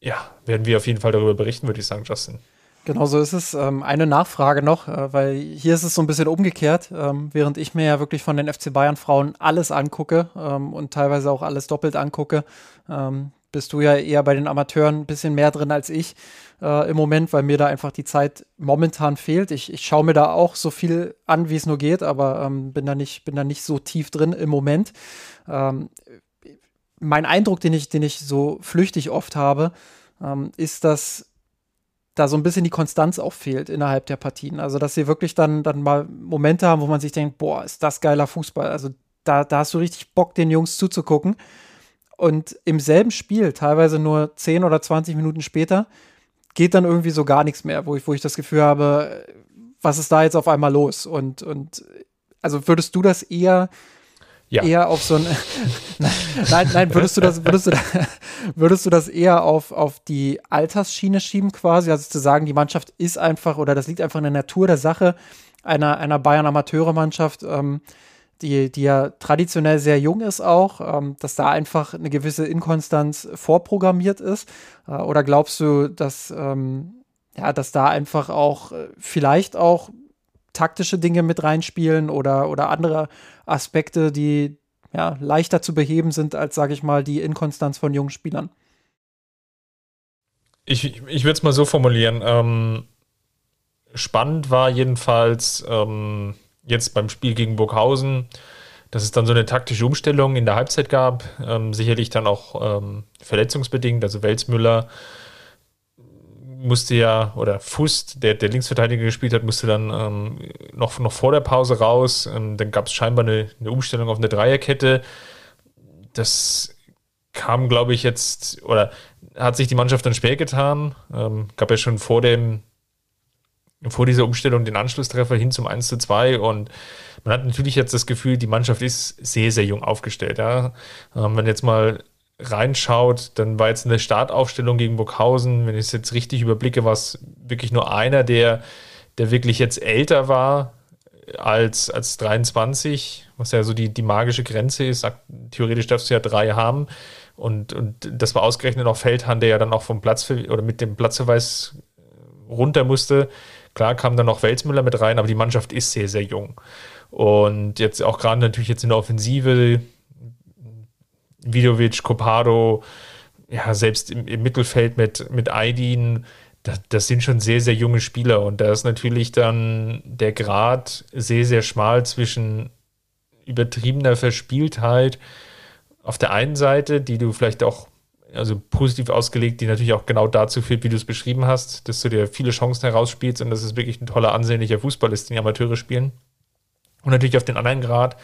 ja, werden wir auf jeden Fall darüber berichten, würde ich sagen, Justin. Genau so ist es. Ähm, eine Nachfrage noch, äh, weil hier ist es so ein bisschen umgekehrt, ähm, während ich mir ja wirklich von den FC Bayern Frauen alles angucke ähm, und teilweise auch alles doppelt angucke, bist du ja eher bei den Amateuren ein bisschen mehr drin als ich äh, im Moment, weil mir da einfach die Zeit momentan fehlt. Ich, ich schaue mir da auch so viel an, wie es nur geht, aber ähm, bin, da nicht, bin da nicht so tief drin im Moment. Ähm, mein Eindruck, den ich, den ich so flüchtig oft habe, ähm, ist, dass da so ein bisschen die Konstanz auch fehlt innerhalb der Partien. Also, dass sie wirklich dann, dann mal Momente haben, wo man sich denkt, boah, ist das geiler Fußball. Also, da, da hast du richtig Bock, den Jungs zuzugucken. Und im selben Spiel, teilweise nur 10 oder 20 Minuten später, geht dann irgendwie so gar nichts mehr, wo ich, wo ich das Gefühl habe, was ist da jetzt auf einmal los? Und, und also würdest du das eher ja. eher auf so ein. nein, nein, würdest du das, würdest du, würdest du das eher auf, auf die Altersschiene schieben quasi? Also zu sagen, die Mannschaft ist einfach oder das liegt einfach in der Natur der Sache einer, einer Bayern-Amateure-Mannschaft, ähm, die, die ja traditionell sehr jung ist auch, ähm, dass da einfach eine gewisse Inkonstanz vorprogrammiert ist? Äh, oder glaubst du, dass, ähm, ja, dass da einfach auch äh, vielleicht auch taktische Dinge mit reinspielen oder, oder andere Aspekte, die ja, leichter zu beheben sind als, sage ich mal, die Inkonstanz von jungen Spielern. Ich, ich würde es mal so formulieren. Ähm, spannend war jedenfalls ähm, jetzt beim Spiel gegen Burghausen, dass es dann so eine taktische Umstellung in der Halbzeit gab. Ähm, sicherlich dann auch ähm, verletzungsbedingt. Also Welsmüller musste ja, oder Fust, der, der Linksverteidiger gespielt hat, musste dann ähm, noch, noch vor der Pause raus. Ähm, dann gab es scheinbar eine, eine Umstellung auf eine Dreierkette. Das kam, glaube ich, jetzt, oder hat sich die Mannschaft dann schwer getan. Ähm, gab ja schon vor dem, vor dieser Umstellung den Anschlusstreffer hin zum 1 zu 2 und man hat natürlich jetzt das Gefühl, die Mannschaft ist sehr, sehr jung aufgestellt. Ja? Ähm, wenn jetzt mal reinschaut, dann war jetzt eine Startaufstellung gegen Burghausen, wenn ich es jetzt richtig überblicke, war es wirklich nur einer, der, der wirklich jetzt älter war als, als 23, was ja so die, die magische Grenze ist. Theoretisch darfst du ja drei haben. Und, und das war ausgerechnet auch Feldhahn, der ja dann auch vom Platz oder mit dem Platzverweis runter musste. Klar kam dann noch Welsmüller mit rein, aber die Mannschaft ist sehr, sehr jung. Und jetzt auch gerade natürlich jetzt in der Offensive, Vidovic, Copado, ja, selbst im, im, Mittelfeld mit, mit Aydin, das, das, sind schon sehr, sehr junge Spieler. Und da ist natürlich dann der Grad sehr, sehr schmal zwischen übertriebener Verspieltheit auf der einen Seite, die du vielleicht auch also positiv ausgelegt, die natürlich auch genau dazu führt, wie du es beschrieben hast, dass du dir viele Chancen herausspielst und dass es wirklich ein toller, ansehnlicher Fußball ist, den die Amateure spielen. Und natürlich auf den anderen Grad,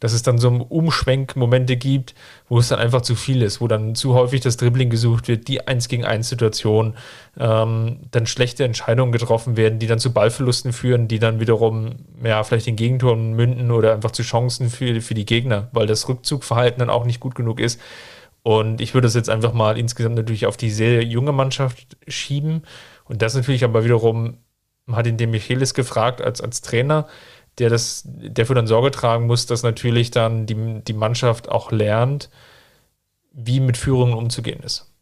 dass es dann so Umschwenkmomente gibt, wo es dann einfach zu viel ist, wo dann zu häufig das Dribbling gesucht wird, die 1 gegen 1 Situation, ähm, dann schlechte Entscheidungen getroffen werden, die dann zu Ballverlusten führen, die dann wiederum ja, vielleicht in Gegentoren münden oder einfach zu Chancen für, für die Gegner, weil das Rückzugverhalten dann auch nicht gut genug ist. Und ich würde das jetzt einfach mal insgesamt natürlich auf die sehr junge Mannschaft schieben. Und das natürlich aber wiederum hat ihn dem Michelis gefragt als, als Trainer, der das, der für dann Sorge tragen muss, dass natürlich dann die, die Mannschaft auch lernt, wie mit Führungen umzugehen ist.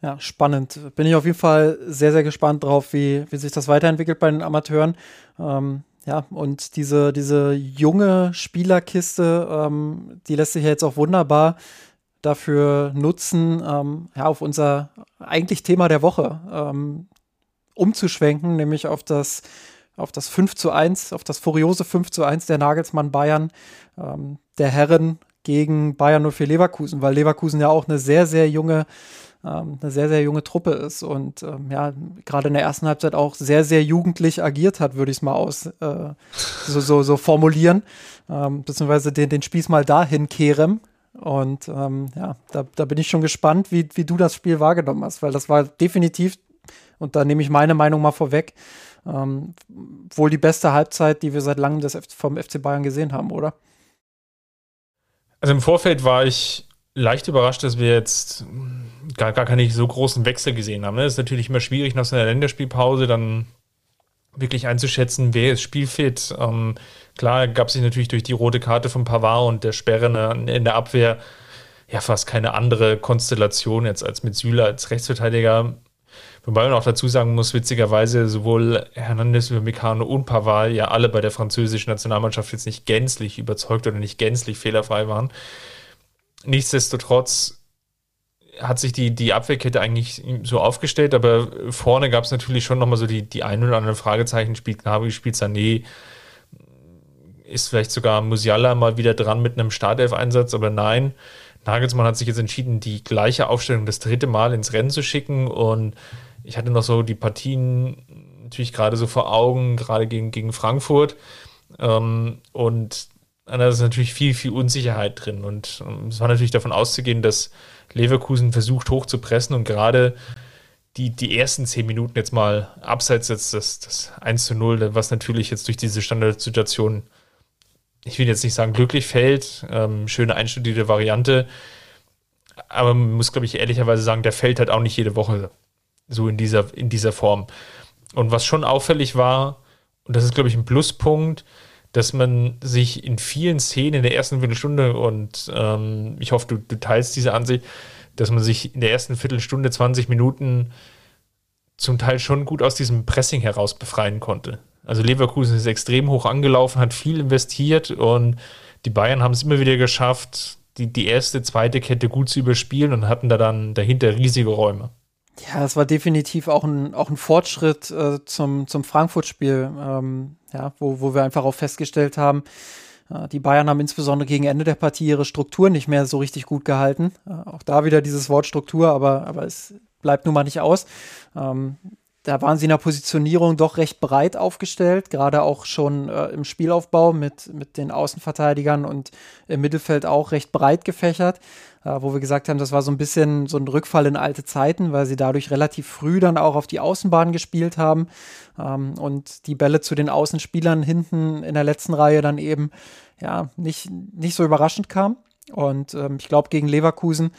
Ja, spannend. Bin ich auf jeden Fall sehr, sehr gespannt drauf, wie, wie sich das weiterentwickelt bei den Amateuren. Ähm, ja, und diese, diese junge Spielerkiste, ähm, die lässt sich ja jetzt auch wunderbar dafür nutzen, ähm, ja, auf unser eigentlich Thema der Woche ähm, umzuschwenken, nämlich auf das, auf das 5 zu 1, auf das furiose 5 zu 1 der Nagelsmann Bayern, ähm, der Herren gegen Bayern nur für Leverkusen, weil Leverkusen ja auch eine sehr, sehr junge, ähm, eine sehr, sehr junge Truppe ist und ähm, ja, gerade in der ersten Halbzeit auch sehr, sehr jugendlich agiert hat, würde ich es mal aus äh, so, so, so formulieren, ähm, beziehungsweise den, den Spieß mal dahin kehren, und ähm, ja, da, da bin ich schon gespannt, wie, wie du das Spiel wahrgenommen hast, weil das war definitiv, und da nehme ich meine Meinung mal vorweg, ähm, wohl die beste Halbzeit, die wir seit langem des, vom FC Bayern gesehen haben, oder? Also im Vorfeld war ich leicht überrascht, dass wir jetzt gar, gar keine so großen Wechsel gesehen haben. Es ne? ist natürlich immer schwierig nach so einer Länderspielpause dann wirklich einzuschätzen, wer ist spielfit. Ähm, klar gab sich natürlich durch die rote Karte von Pavard und der Sperre in der Abwehr ja fast keine andere Konstellation jetzt als mit Süle als Rechtsverteidiger. Wobei man auch dazu sagen muss, witzigerweise sowohl Hernandez wie Meccano und Pavard ja alle bei der französischen Nationalmannschaft jetzt nicht gänzlich überzeugt oder nicht gänzlich fehlerfrei waren. Nichtsdestotrotz hat sich die, die Abwehrkette eigentlich so aufgestellt, aber vorne gab es natürlich schon nochmal so die, die ein oder anderen Fragezeichen. Spielt Gnabry, spielt Sané, ist vielleicht sogar Musiala mal wieder dran mit einem Startelf-Einsatz, aber nein. Nagelsmann hat sich jetzt entschieden, die gleiche Aufstellung das dritte Mal ins Rennen zu schicken und ich hatte noch so die Partien natürlich gerade so vor Augen, gerade gegen, gegen Frankfurt ähm, und da ist natürlich viel, viel Unsicherheit drin und ähm, es war natürlich davon auszugehen, dass Leverkusen versucht hoch zu pressen und gerade die, die ersten zehn Minuten jetzt mal abseits jetzt das, das 1 zu 0, was natürlich jetzt durch diese Standardsituation, ich will jetzt nicht sagen glücklich fällt, ähm, schöne einstudierte Variante, aber man muss, glaube ich, ehrlicherweise sagen, der fällt halt auch nicht jede Woche so in dieser, in dieser Form. Und was schon auffällig war, und das ist, glaube ich, ein Pluspunkt, dass man sich in vielen Szenen in der ersten Viertelstunde und ähm, ich hoffe, du, du, teilst diese Ansicht, dass man sich in der ersten Viertelstunde, 20 Minuten zum Teil schon gut aus diesem Pressing heraus befreien konnte. Also Leverkusen ist extrem hoch angelaufen, hat viel investiert und die Bayern haben es immer wieder geschafft, die, die erste, zweite Kette gut zu überspielen und hatten da dann dahinter riesige Räume. Ja, es war definitiv auch ein, auch ein Fortschritt äh, zum, zum Frankfurt-Spiel, ähm, ja, wo, wo wir einfach auch festgestellt haben, äh, die Bayern haben insbesondere gegen Ende der Partie ihre Struktur nicht mehr so richtig gut gehalten. Äh, auch da wieder dieses Wort Struktur, aber, aber es bleibt nun mal nicht aus. Ähm, da waren sie in der Positionierung doch recht breit aufgestellt, gerade auch schon äh, im Spielaufbau mit, mit den Außenverteidigern und im Mittelfeld auch recht breit gefächert, äh, wo wir gesagt haben, das war so ein bisschen so ein Rückfall in alte Zeiten, weil sie dadurch relativ früh dann auch auf die Außenbahn gespielt haben ähm, und die Bälle zu den Außenspielern hinten in der letzten Reihe dann eben ja nicht, nicht so überraschend kamen. Und ähm, ich glaube, gegen Leverkusen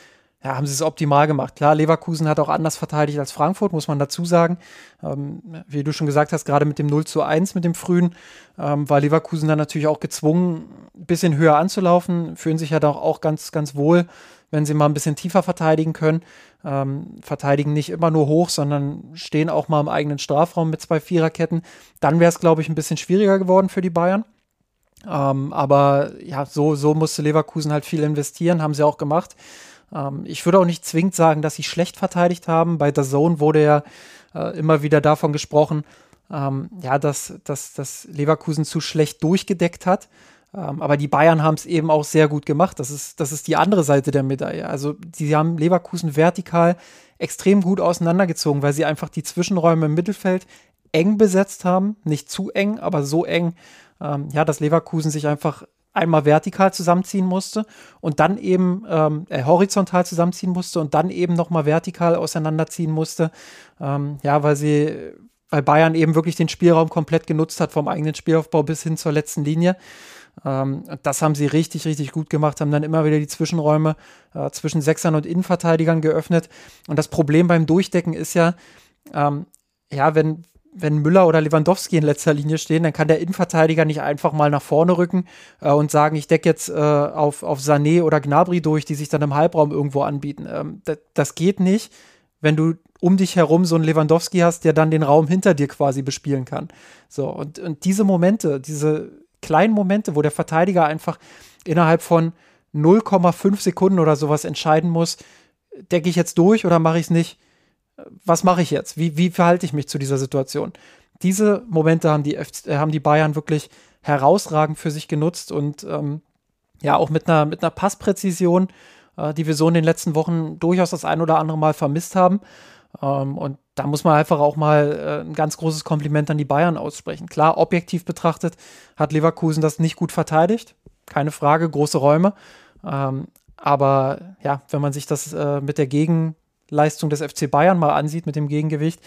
ja, haben sie es optimal gemacht. Klar, Leverkusen hat auch anders verteidigt als Frankfurt, muss man dazu sagen. Ähm, wie du schon gesagt hast, gerade mit dem 0 zu 1, mit dem frühen, ähm, war Leverkusen dann natürlich auch gezwungen, ein bisschen höher anzulaufen, fühlen sich ja doch auch ganz, ganz wohl, wenn sie mal ein bisschen tiefer verteidigen können. Ähm, verteidigen nicht immer nur hoch, sondern stehen auch mal im eigenen Strafraum mit zwei Viererketten. Dann wäre es, glaube ich, ein bisschen schwieriger geworden für die Bayern. Ähm, aber ja, so, so musste Leverkusen halt viel investieren, haben sie auch gemacht. Ähm, ich würde auch nicht zwingend sagen, dass sie schlecht verteidigt haben. Bei der Zone wurde ja äh, immer wieder davon gesprochen, ähm, ja, dass, dass, dass Leverkusen zu schlecht durchgedeckt hat. Ähm, aber die Bayern haben es eben auch sehr gut gemacht. Das ist, das ist die andere Seite der Medaille. Also sie haben Leverkusen vertikal extrem gut auseinandergezogen, weil sie einfach die Zwischenräume im Mittelfeld eng besetzt haben. Nicht zu eng, aber so eng, ähm, ja, dass Leverkusen sich einfach einmal vertikal zusammenziehen musste und dann eben ähm, äh, horizontal zusammenziehen musste und dann eben nochmal vertikal auseinanderziehen musste. Ähm, ja, weil sie, weil Bayern eben wirklich den Spielraum komplett genutzt hat, vom eigenen Spielaufbau bis hin zur letzten Linie. Ähm, das haben sie richtig, richtig gut gemacht, haben dann immer wieder die Zwischenräume äh, zwischen Sechsern und Innenverteidigern geöffnet. Und das Problem beim Durchdecken ist ja, ähm, ja, wenn, wenn Müller oder Lewandowski in letzter Linie stehen, dann kann der Innenverteidiger nicht einfach mal nach vorne rücken äh, und sagen, ich decke jetzt äh, auf, auf Sané oder Gnabry durch, die sich dann im Halbraum irgendwo anbieten. Ähm, das geht nicht, wenn du um dich herum so einen Lewandowski hast, der dann den Raum hinter dir quasi bespielen kann. So, und, und diese Momente, diese kleinen Momente, wo der Verteidiger einfach innerhalb von 0,5 Sekunden oder sowas entscheiden muss, decke ich jetzt durch oder mache ich es nicht? Was mache ich jetzt? Wie, wie verhalte ich mich zu dieser Situation? Diese Momente haben die, äh, haben die Bayern wirklich herausragend für sich genutzt und ähm, ja, auch mit einer, mit einer Passpräzision, äh, die wir so in den letzten Wochen durchaus das ein oder andere Mal vermisst haben. Ähm, und da muss man einfach auch mal äh, ein ganz großes Kompliment an die Bayern aussprechen. Klar, objektiv betrachtet hat Leverkusen das nicht gut verteidigt. Keine Frage, große Räume. Ähm, aber ja, wenn man sich das äh, mit der Gegenleistung des FC Bayern mal ansieht, mit dem Gegengewicht,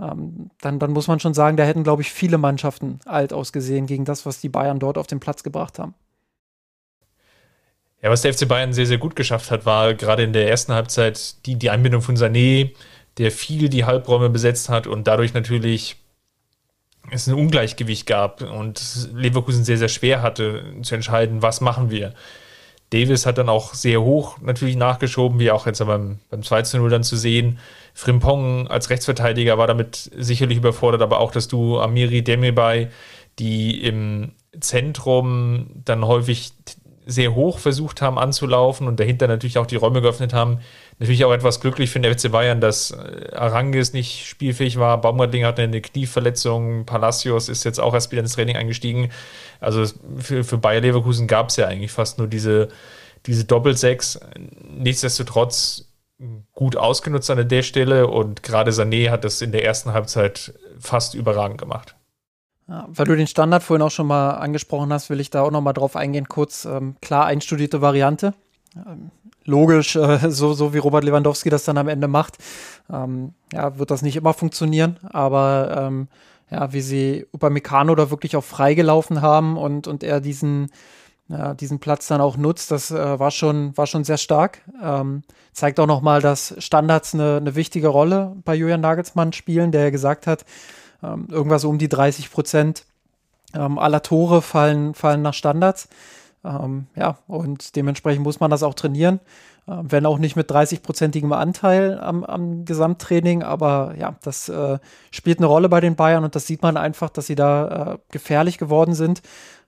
ähm, dann, dann muss man schon sagen, da hätten, glaube ich, viele Mannschaften alt ausgesehen gegen das, was die Bayern dort auf den Platz gebracht haben. Ja, was der FC Bayern sehr, sehr gut geschafft hat, war gerade in der ersten Halbzeit die, die Einbindung von Sané, der viel die Halbräume besetzt hat und dadurch natürlich es ein Ungleichgewicht gab und Leverkusen sehr, sehr schwer hatte zu entscheiden, was machen wir. Davis hat dann auch sehr hoch natürlich nachgeschoben, wie auch jetzt beim, beim 2 0 dann zu sehen. Frimpong als Rechtsverteidiger war damit sicherlich überfordert, aber auch, dass du Amiri Demirbay, die im Zentrum dann häufig sehr hoch versucht haben anzulaufen und dahinter natürlich auch die Räume geöffnet haben. Natürlich auch etwas glücklich für den FC Bayern, dass äh, Arangis nicht spielfähig war. Baumgartling hatte eine Knieverletzung. Palacios ist jetzt auch erst wieder ins Training eingestiegen. Also für, für Bayer Leverkusen gab es ja eigentlich fast nur diese, diese Doppelsechs. Nichtsdestotrotz gut ausgenutzt an der Stelle und gerade Sané hat das in der ersten Halbzeit fast überragend gemacht. Weil du den Standard vorhin auch schon mal angesprochen hast, will ich da auch noch mal drauf eingehen. Kurz, ähm, klar einstudierte Variante. Ähm, logisch, äh, so, so wie Robert Lewandowski das dann am Ende macht, ähm, ja, wird das nicht immer funktionieren. Aber ähm, ja, wie sie Upamecano da wirklich auch freigelaufen haben und, und er diesen, ja, diesen Platz dann auch nutzt, das äh, war, schon, war schon sehr stark. Ähm, zeigt auch noch mal, dass Standards eine, eine wichtige Rolle bei Julian Nagelsmann spielen, der ja gesagt hat, ähm, irgendwas um die 30 Prozent ähm, aller Tore fallen, fallen nach Standards. Ähm, ja, und dementsprechend muss man das auch trainieren. Äh, wenn auch nicht mit 30-prozentigem Anteil am, am Gesamttraining, aber ja, das äh, spielt eine Rolle bei den Bayern und das sieht man einfach, dass sie da äh, gefährlich geworden sind.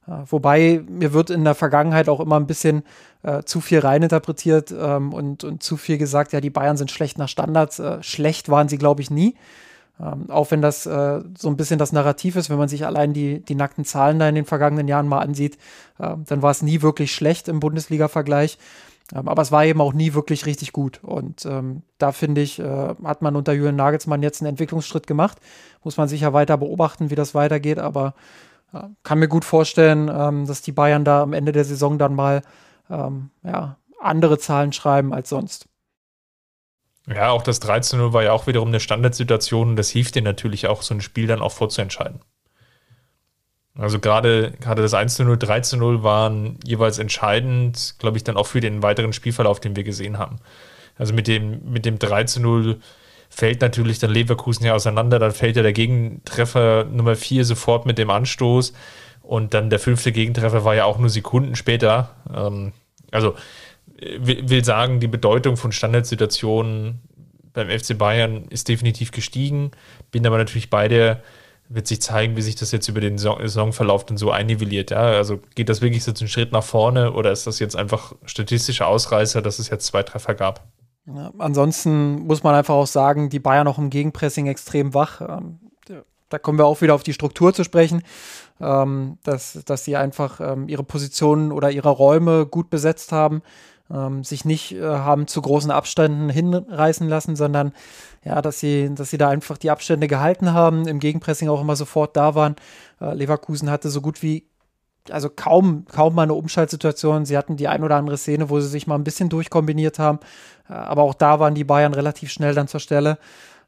Äh, wobei mir wird in der Vergangenheit auch immer ein bisschen äh, zu viel reininterpretiert ähm, und, und zu viel gesagt, ja, die Bayern sind schlecht nach Standards. Äh, schlecht waren sie, glaube ich, nie. Ähm, auch wenn das äh, so ein bisschen das Narrativ ist, wenn man sich allein die, die nackten Zahlen da in den vergangenen Jahren mal ansieht, äh, dann war es nie wirklich schlecht im Bundesliga-Vergleich. Ähm, aber es war eben auch nie wirklich richtig gut. Und ähm, da finde ich, äh, hat man unter Julian Nagelsmann jetzt einen Entwicklungsschritt gemacht. Muss man sicher weiter beobachten, wie das weitergeht. Aber äh, kann mir gut vorstellen, ähm, dass die Bayern da am Ende der Saison dann mal ähm, ja, andere Zahlen schreiben als sonst. Ja, auch das 13-0 war ja auch wiederum eine Standardsituation. Das hilft dir natürlich auch, so ein Spiel dann auch vorzuentscheiden. Also gerade, gerade das 1-0, 13-0 waren jeweils entscheidend, glaube ich, dann auch für den weiteren Spielverlauf, den wir gesehen haben. Also mit dem, mit dem 13-0 fällt natürlich dann Leverkusen ja auseinander, dann fällt ja der Gegentreffer Nummer 4 sofort mit dem Anstoß und dann der fünfte Gegentreffer war ja auch nur Sekunden später. Ähm, also will sagen, die Bedeutung von Standardsituationen beim FC Bayern ist definitiv gestiegen. Bin aber natürlich bei der, wird sich zeigen, wie sich das jetzt über den Saisonverlauf dann so einnivelliert. Ja? Also geht das wirklich so einen Schritt nach vorne oder ist das jetzt einfach statistischer Ausreißer, dass es jetzt zwei Treffer gab? Ja, ansonsten muss man einfach auch sagen, die Bayern auch im Gegenpressing extrem wach. Ähm, da kommen wir auch wieder auf die Struktur zu sprechen. ähm, dass, dass sie einfach ähm, ihre Positionen oder ihre Räume gut besetzt haben, ähm, sich nicht äh, haben zu großen Abständen hinreißen lassen, sondern ja, dass sie, dass sie da einfach die Abstände gehalten haben, im Gegenpressing auch immer sofort da waren. Äh, Leverkusen hatte so gut wie also kaum, kaum mal eine Umschaltsituation. Sie hatten die ein oder andere Szene, wo sie sich mal ein bisschen durchkombiniert haben. Äh, aber auch da waren die Bayern relativ schnell dann zur Stelle.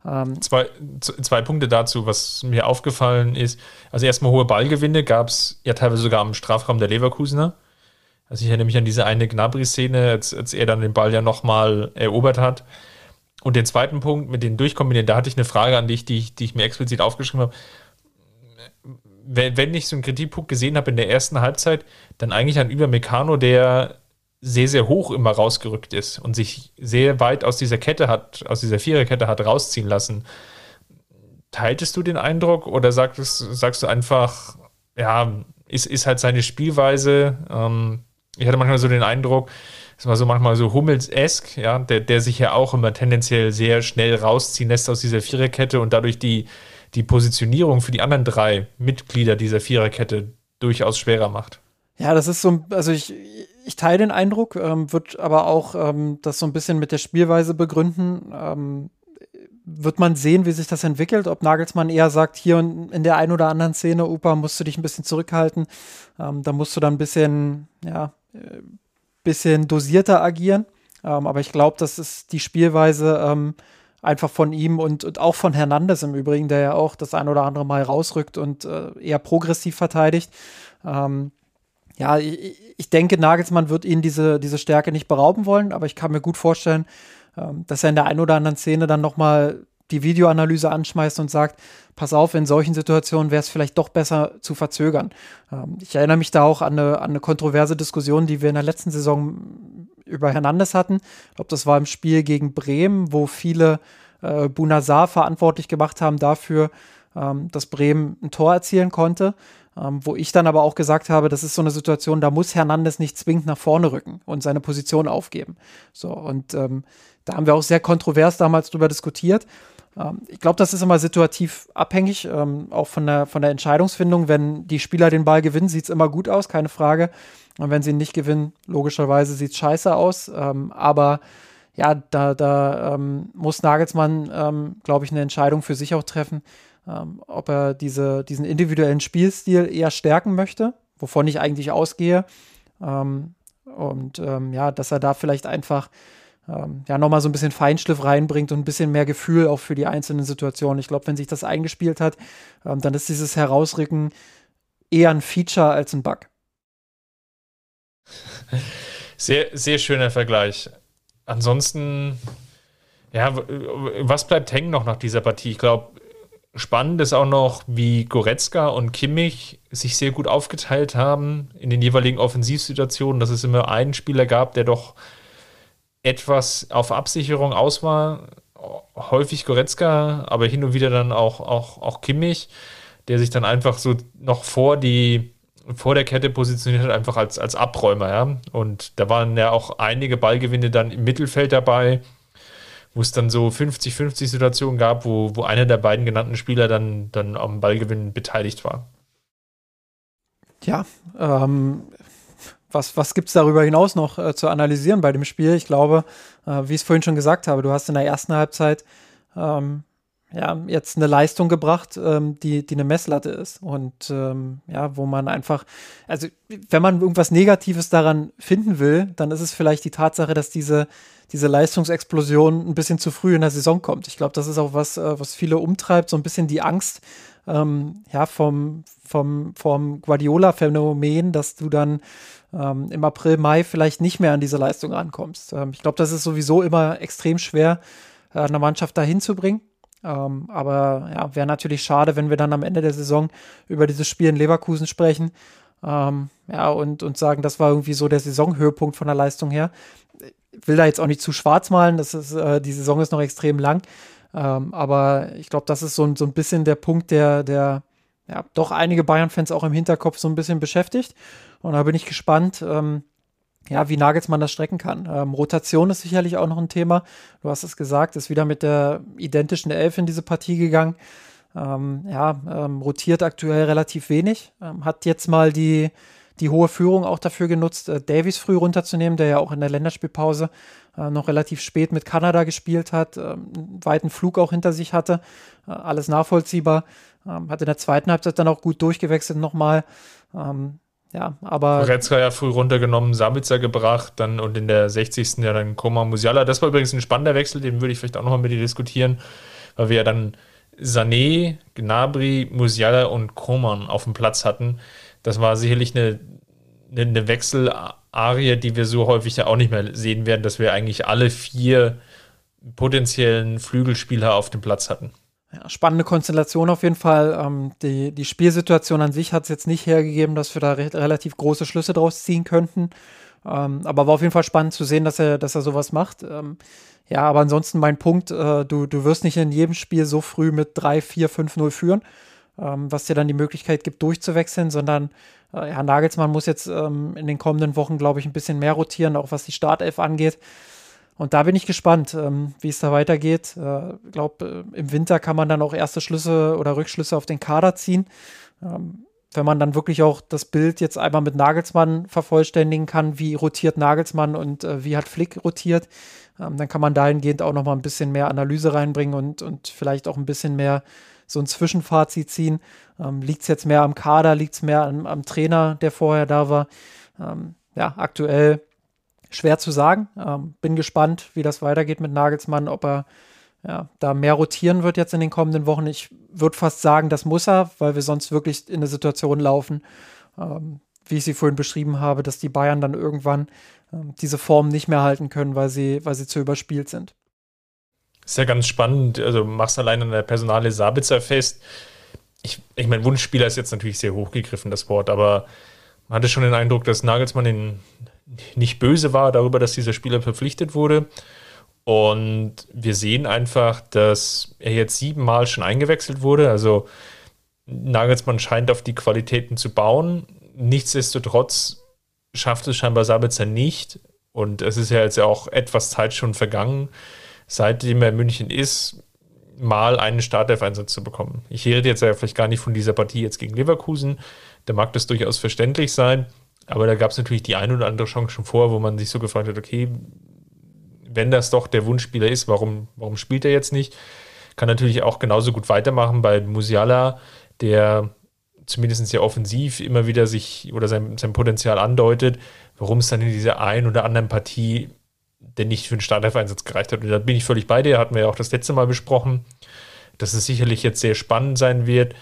Ähm zwei, zwei Punkte dazu, was mir aufgefallen ist. Also erstmal hohe Ballgewinne gab es ja teilweise sogar am Strafraum der Leverkusener. Also ich erinnere mich an diese eine Gnabry-Szene, als, als er dann den Ball ja nochmal erobert hat. Und den zweiten Punkt mit den Durchkombinieren, da hatte ich eine Frage an dich, die ich, die ich mir explizit aufgeschrieben habe. Wenn, wenn ich so einen Kritikpunkt gesehen habe in der ersten Halbzeit, dann eigentlich an Übermecano, der sehr, sehr hoch immer rausgerückt ist und sich sehr weit aus dieser Kette hat, aus dieser Viererkette hat rausziehen lassen. Teiltest du den Eindruck oder sagst, sagst du einfach, ja, ist, ist halt seine Spielweise? Ähm, ich hatte manchmal so den Eindruck, es war so manchmal so Hummels-esk, ja, der, der sich ja auch immer tendenziell sehr schnell rausziehen lässt aus dieser Viererkette und dadurch die, die Positionierung für die anderen drei Mitglieder dieser Viererkette durchaus schwerer macht. Ja, das ist so, also ich, ich teile den Eindruck, ähm, wird aber auch ähm, das so ein bisschen mit der Spielweise begründen. Ähm, wird man sehen, wie sich das entwickelt, ob Nagelsmann eher sagt, hier in der einen oder anderen Szene, Opa, musst du dich ein bisschen zurückhalten, ähm, da musst du dann ein bisschen, ja, bisschen dosierter agieren. Ähm, aber ich glaube, das ist die Spielweise ähm, einfach von ihm und, und, auch von Hernandez im Übrigen, der ja auch das ein oder andere Mal rausrückt und äh, eher progressiv verteidigt. Ähm, ja, ich, ich, denke, Nagelsmann wird ihnen diese, diese Stärke nicht berauben wollen, aber ich kann mir gut vorstellen, ähm, dass er in der einen oder anderen Szene dann nochmal die Videoanalyse anschmeißt und sagt, pass auf, in solchen Situationen wäre es vielleicht doch besser zu verzögern. Ähm, ich erinnere mich da auch an eine, an eine kontroverse Diskussion, die wir in der letzten Saison über Hernandez hatten. Ich glaube, das war im Spiel gegen Bremen, wo viele äh, Bunazar verantwortlich gemacht haben dafür, ähm, dass Bremen ein Tor erzielen konnte. Ähm, wo ich dann aber auch gesagt habe, das ist so eine Situation, da muss Hernandez nicht zwingend nach vorne rücken und seine Position aufgeben. So, und ähm, da haben wir auch sehr kontrovers damals drüber diskutiert. Ähm, ich glaube, das ist immer situativ abhängig, ähm, auch von der, von der Entscheidungsfindung. Wenn die Spieler den Ball gewinnen, sieht es immer gut aus, keine Frage. Und wenn sie ihn nicht gewinnen, logischerweise sieht es scheiße aus. Ähm, aber ja, da, da muss Nagelsmann, glaube ich, eine Entscheidung für sich auch treffen ob er diese, diesen individuellen Spielstil eher stärken möchte, wovon ich eigentlich ausgehe. Und ja, dass er da vielleicht einfach ähm, ja nochmal so ein bisschen Feinschliff reinbringt und ein bisschen mehr Gefühl auch für die einzelnen Situationen. Ich glaube, wenn sich das eingespielt hat, ähm, dann ist dieses Herausrücken eher ein Feature als ein Bug. Sehr, sehr schöner Vergleich. Ansonsten, ja, was bleibt hängen noch nach dieser Partie? Ich glaube, Spannend ist auch noch, wie Goretzka und Kimmich sich sehr gut aufgeteilt haben in den jeweiligen Offensivsituationen, dass es immer einen Spieler gab, der doch etwas auf Absicherung aus war. Häufig Goretzka, aber hin und wieder dann auch, auch, auch Kimmich, der sich dann einfach so noch vor die vor der Kette positioniert hat, einfach als, als Abräumer. Ja? Und da waren ja auch einige Ballgewinne dann im Mittelfeld dabei wo es dann so 50-50 Situationen gab, wo, wo einer der beiden genannten Spieler dann, dann am Ballgewinn beteiligt war. Ja, ähm, was, was gibt es darüber hinaus noch äh, zu analysieren bei dem Spiel? Ich glaube, äh, wie ich es vorhin schon gesagt habe, du hast in der ersten Halbzeit ähm, ja, jetzt eine Leistung gebracht, ähm, die, die eine Messlatte ist. Und ähm, ja, wo man einfach, also wenn man irgendwas Negatives daran finden will, dann ist es vielleicht die Tatsache, dass diese, diese Leistungsexplosion ein bisschen zu früh in der Saison kommt. Ich glaube, das ist auch was, äh, was viele umtreibt, so ein bisschen die Angst ähm, ja, vom, vom, vom Guardiola-Phänomen, dass du dann ähm, im April, Mai vielleicht nicht mehr an diese Leistung rankommst. Ähm, ich glaube, das ist sowieso immer extrem schwer, äh, eine Mannschaft dahin zu bringen. Ähm, aber ja, wäre natürlich schade, wenn wir dann am Ende der Saison über dieses Spiel in Leverkusen sprechen. Ähm, ja, und, und sagen, das war irgendwie so der Saisonhöhepunkt von der Leistung her. Ich will da jetzt auch nicht zu schwarz malen, das ist, äh, die Saison ist noch extrem lang. Ähm, aber ich glaube, das ist so, so ein bisschen der Punkt, der, der ja, doch einige Bayern-Fans auch im Hinterkopf so ein bisschen beschäftigt. Und da bin ich gespannt, ähm, ja, wie Nagelsmann das strecken kann. Ähm, Rotation ist sicherlich auch noch ein Thema. Du hast es gesagt, ist wieder mit der identischen Elf in diese Partie gegangen. Ähm, ja, ähm, rotiert aktuell relativ wenig. Ähm, hat jetzt mal die, die hohe Führung auch dafür genutzt, äh, Davies früh runterzunehmen, der ja auch in der Länderspielpause äh, noch relativ spät mit Kanada gespielt hat, ähm, einen weiten Flug auch hinter sich hatte. Äh, alles nachvollziehbar. Ähm, hat in der zweiten Halbzeit dann auch gut durchgewechselt nochmal. Ähm, ja, aber. Goretzka ja früh runtergenommen, Sabitzer gebracht, dann und in der 60. ja dann Koma Musiala. Das war übrigens ein spannender Wechsel, den würde ich vielleicht auch nochmal mit dir diskutieren, weil wir ja dann Sané, Gnabry, Musiala und Koman auf dem Platz hatten. Das war sicherlich eine, eine, Wechselarie, die wir so häufig ja auch nicht mehr sehen werden, dass wir eigentlich alle vier potenziellen Flügelspieler auf dem Platz hatten. Ja, spannende Konstellation auf jeden Fall. Ähm, die, die Spielsituation an sich hat es jetzt nicht hergegeben, dass wir da re relativ große Schlüsse draus ziehen könnten. Ähm, aber war auf jeden Fall spannend zu sehen, dass er, dass er sowas macht. Ähm, ja, aber ansonsten mein Punkt, äh, du, du wirst nicht in jedem Spiel so früh mit 3, 4, 5, 0 führen, ähm, was dir dann die Möglichkeit gibt, durchzuwechseln, sondern äh, ja, Nagelsmann muss jetzt ähm, in den kommenden Wochen, glaube ich, ein bisschen mehr rotieren, auch was die Startelf angeht. Und da bin ich gespannt, ähm, wie es da weitergeht. Ich äh, glaube, äh, im Winter kann man dann auch erste Schlüsse oder Rückschlüsse auf den Kader ziehen. Ähm, wenn man dann wirklich auch das Bild jetzt einmal mit Nagelsmann vervollständigen kann, wie rotiert Nagelsmann und äh, wie hat Flick rotiert, ähm, dann kann man dahingehend auch noch mal ein bisschen mehr Analyse reinbringen und, und vielleicht auch ein bisschen mehr so ein Zwischenfazit ziehen. Ähm, liegt es jetzt mehr am Kader, liegt es mehr am, am, Trainer, der vorher da war? Ähm, ja, aktuell schwer zu sagen. Ähm, bin gespannt, wie das weitergeht mit Nagelsmann, ob er ja, da mehr rotieren wird jetzt in den kommenden Wochen. Ich würde fast sagen, das muss er, weil wir sonst wirklich in eine Situation laufen, ähm, wie ich sie vorhin beschrieben habe, dass die Bayern dann irgendwann ähm, diese Form nicht mehr halten können, weil sie, weil sie zu überspielt sind. Ist ja ganz spannend. Also machst allein an der Personale Sabitzer fest. Ich, ich meine, Wunschspieler ist jetzt natürlich sehr hochgegriffen, das Wort, aber man hatte schon den Eindruck, dass Nagelsmann den nicht böse war darüber, dass dieser Spieler verpflichtet wurde. Und wir sehen einfach, dass er jetzt siebenmal schon eingewechselt wurde. Also Nagelsmann scheint auf die Qualitäten zu bauen. Nichtsdestotrotz schafft es scheinbar Sabitzer nicht. Und es ist ja jetzt auch etwas Zeit schon vergangen, seitdem er in München ist, mal einen Startelf-Einsatz zu bekommen. Ich rede jetzt ja vielleicht gar nicht von dieser Partie jetzt gegen Leverkusen. Da mag das durchaus verständlich sein. Aber da gab es natürlich die eine oder andere Chance schon vor, wo man sich so gefragt hat, okay, wenn das doch der Wunschspieler ist, warum, warum spielt er jetzt nicht? Kann natürlich auch genauso gut weitermachen bei Musiala, der zumindest sehr offensiv immer wieder sich oder sein, sein Potenzial andeutet, warum es dann in dieser einen oder anderen Partie denn nicht für den Startelf-Einsatz gereicht hat. Und da bin ich völlig bei dir, hatten wir ja auch das letzte Mal besprochen, dass es sicherlich jetzt sehr spannend sein wird.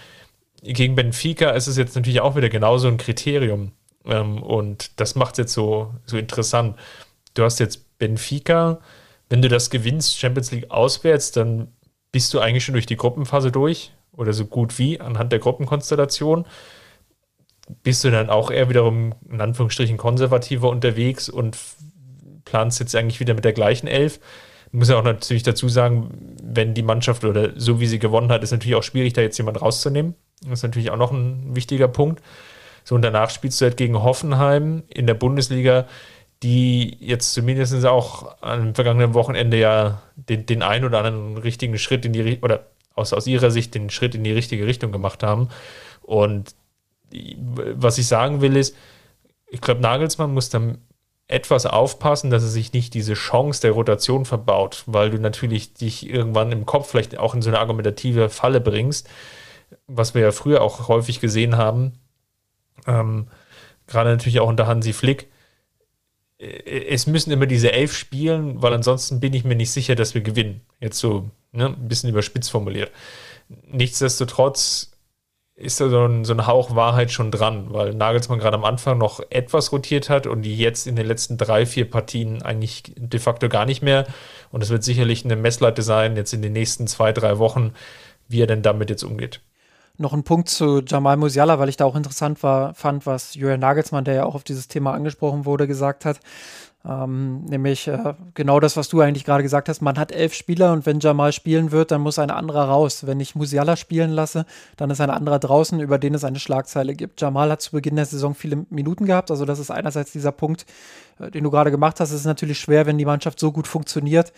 Gegen Benfica ist es jetzt natürlich auch wieder genauso ein Kriterium. Ähm, und das macht es jetzt so, so interessant. Du hast jetzt Benfica, wenn du das gewinnst, Champions League auswärts, dann bist du eigentlich schon durch die Gruppenphase durch oder so gut wie anhand der Gruppenkonstellation. Bist du dann auch eher wiederum in Anführungsstrichen konservativer unterwegs und planst jetzt eigentlich wieder mit der gleichen Elf? Muss ja auch natürlich dazu sagen, wenn die Mannschaft oder so wie sie gewonnen hat, ist natürlich auch schwierig, da jetzt jemand rauszunehmen. Das ist natürlich auch noch ein wichtiger Punkt. So, und danach spielst du halt gegen Hoffenheim in der Bundesliga, die jetzt zumindest auch am vergangenen Wochenende ja den, den einen oder anderen richtigen Schritt in die, oder aus, aus ihrer Sicht den Schritt in die richtige Richtung gemacht haben. Und was ich sagen will ist, ich glaube, Nagelsmann muss dann etwas aufpassen, dass er sich nicht diese Chance der Rotation verbaut, weil du natürlich dich irgendwann im Kopf vielleicht auch in so eine argumentative Falle bringst, was wir ja früher auch häufig gesehen haben, ähm, gerade natürlich auch unter Hansi Flick, äh, es müssen immer diese elf spielen, weil ansonsten bin ich mir nicht sicher, dass wir gewinnen. Jetzt so ne, ein bisschen überspitzt formuliert. Nichtsdestotrotz ist da so ein, so ein Hauch Wahrheit schon dran, weil Nagelsmann gerade am Anfang noch etwas rotiert hat und die jetzt in den letzten drei, vier Partien eigentlich de facto gar nicht mehr. Und es wird sicherlich eine Messlatte sein, jetzt in den nächsten zwei, drei Wochen, wie er denn damit jetzt umgeht noch ein Punkt zu Jamal Musiala, weil ich da auch interessant war, fand, was Julian Nagelsmann, der ja auch auf dieses Thema angesprochen wurde, gesagt hat. Ähm, nämlich äh, genau das, was du eigentlich gerade gesagt hast. Man hat elf Spieler und wenn Jamal spielen wird, dann muss ein anderer raus. Wenn ich Musiala spielen lasse, dann ist ein anderer draußen, über den es eine Schlagzeile gibt. Jamal hat zu Beginn der Saison viele Minuten gehabt. Also das ist einerseits dieser Punkt, äh, den du gerade gemacht hast. Es ist natürlich schwer, wenn die Mannschaft so gut funktioniert.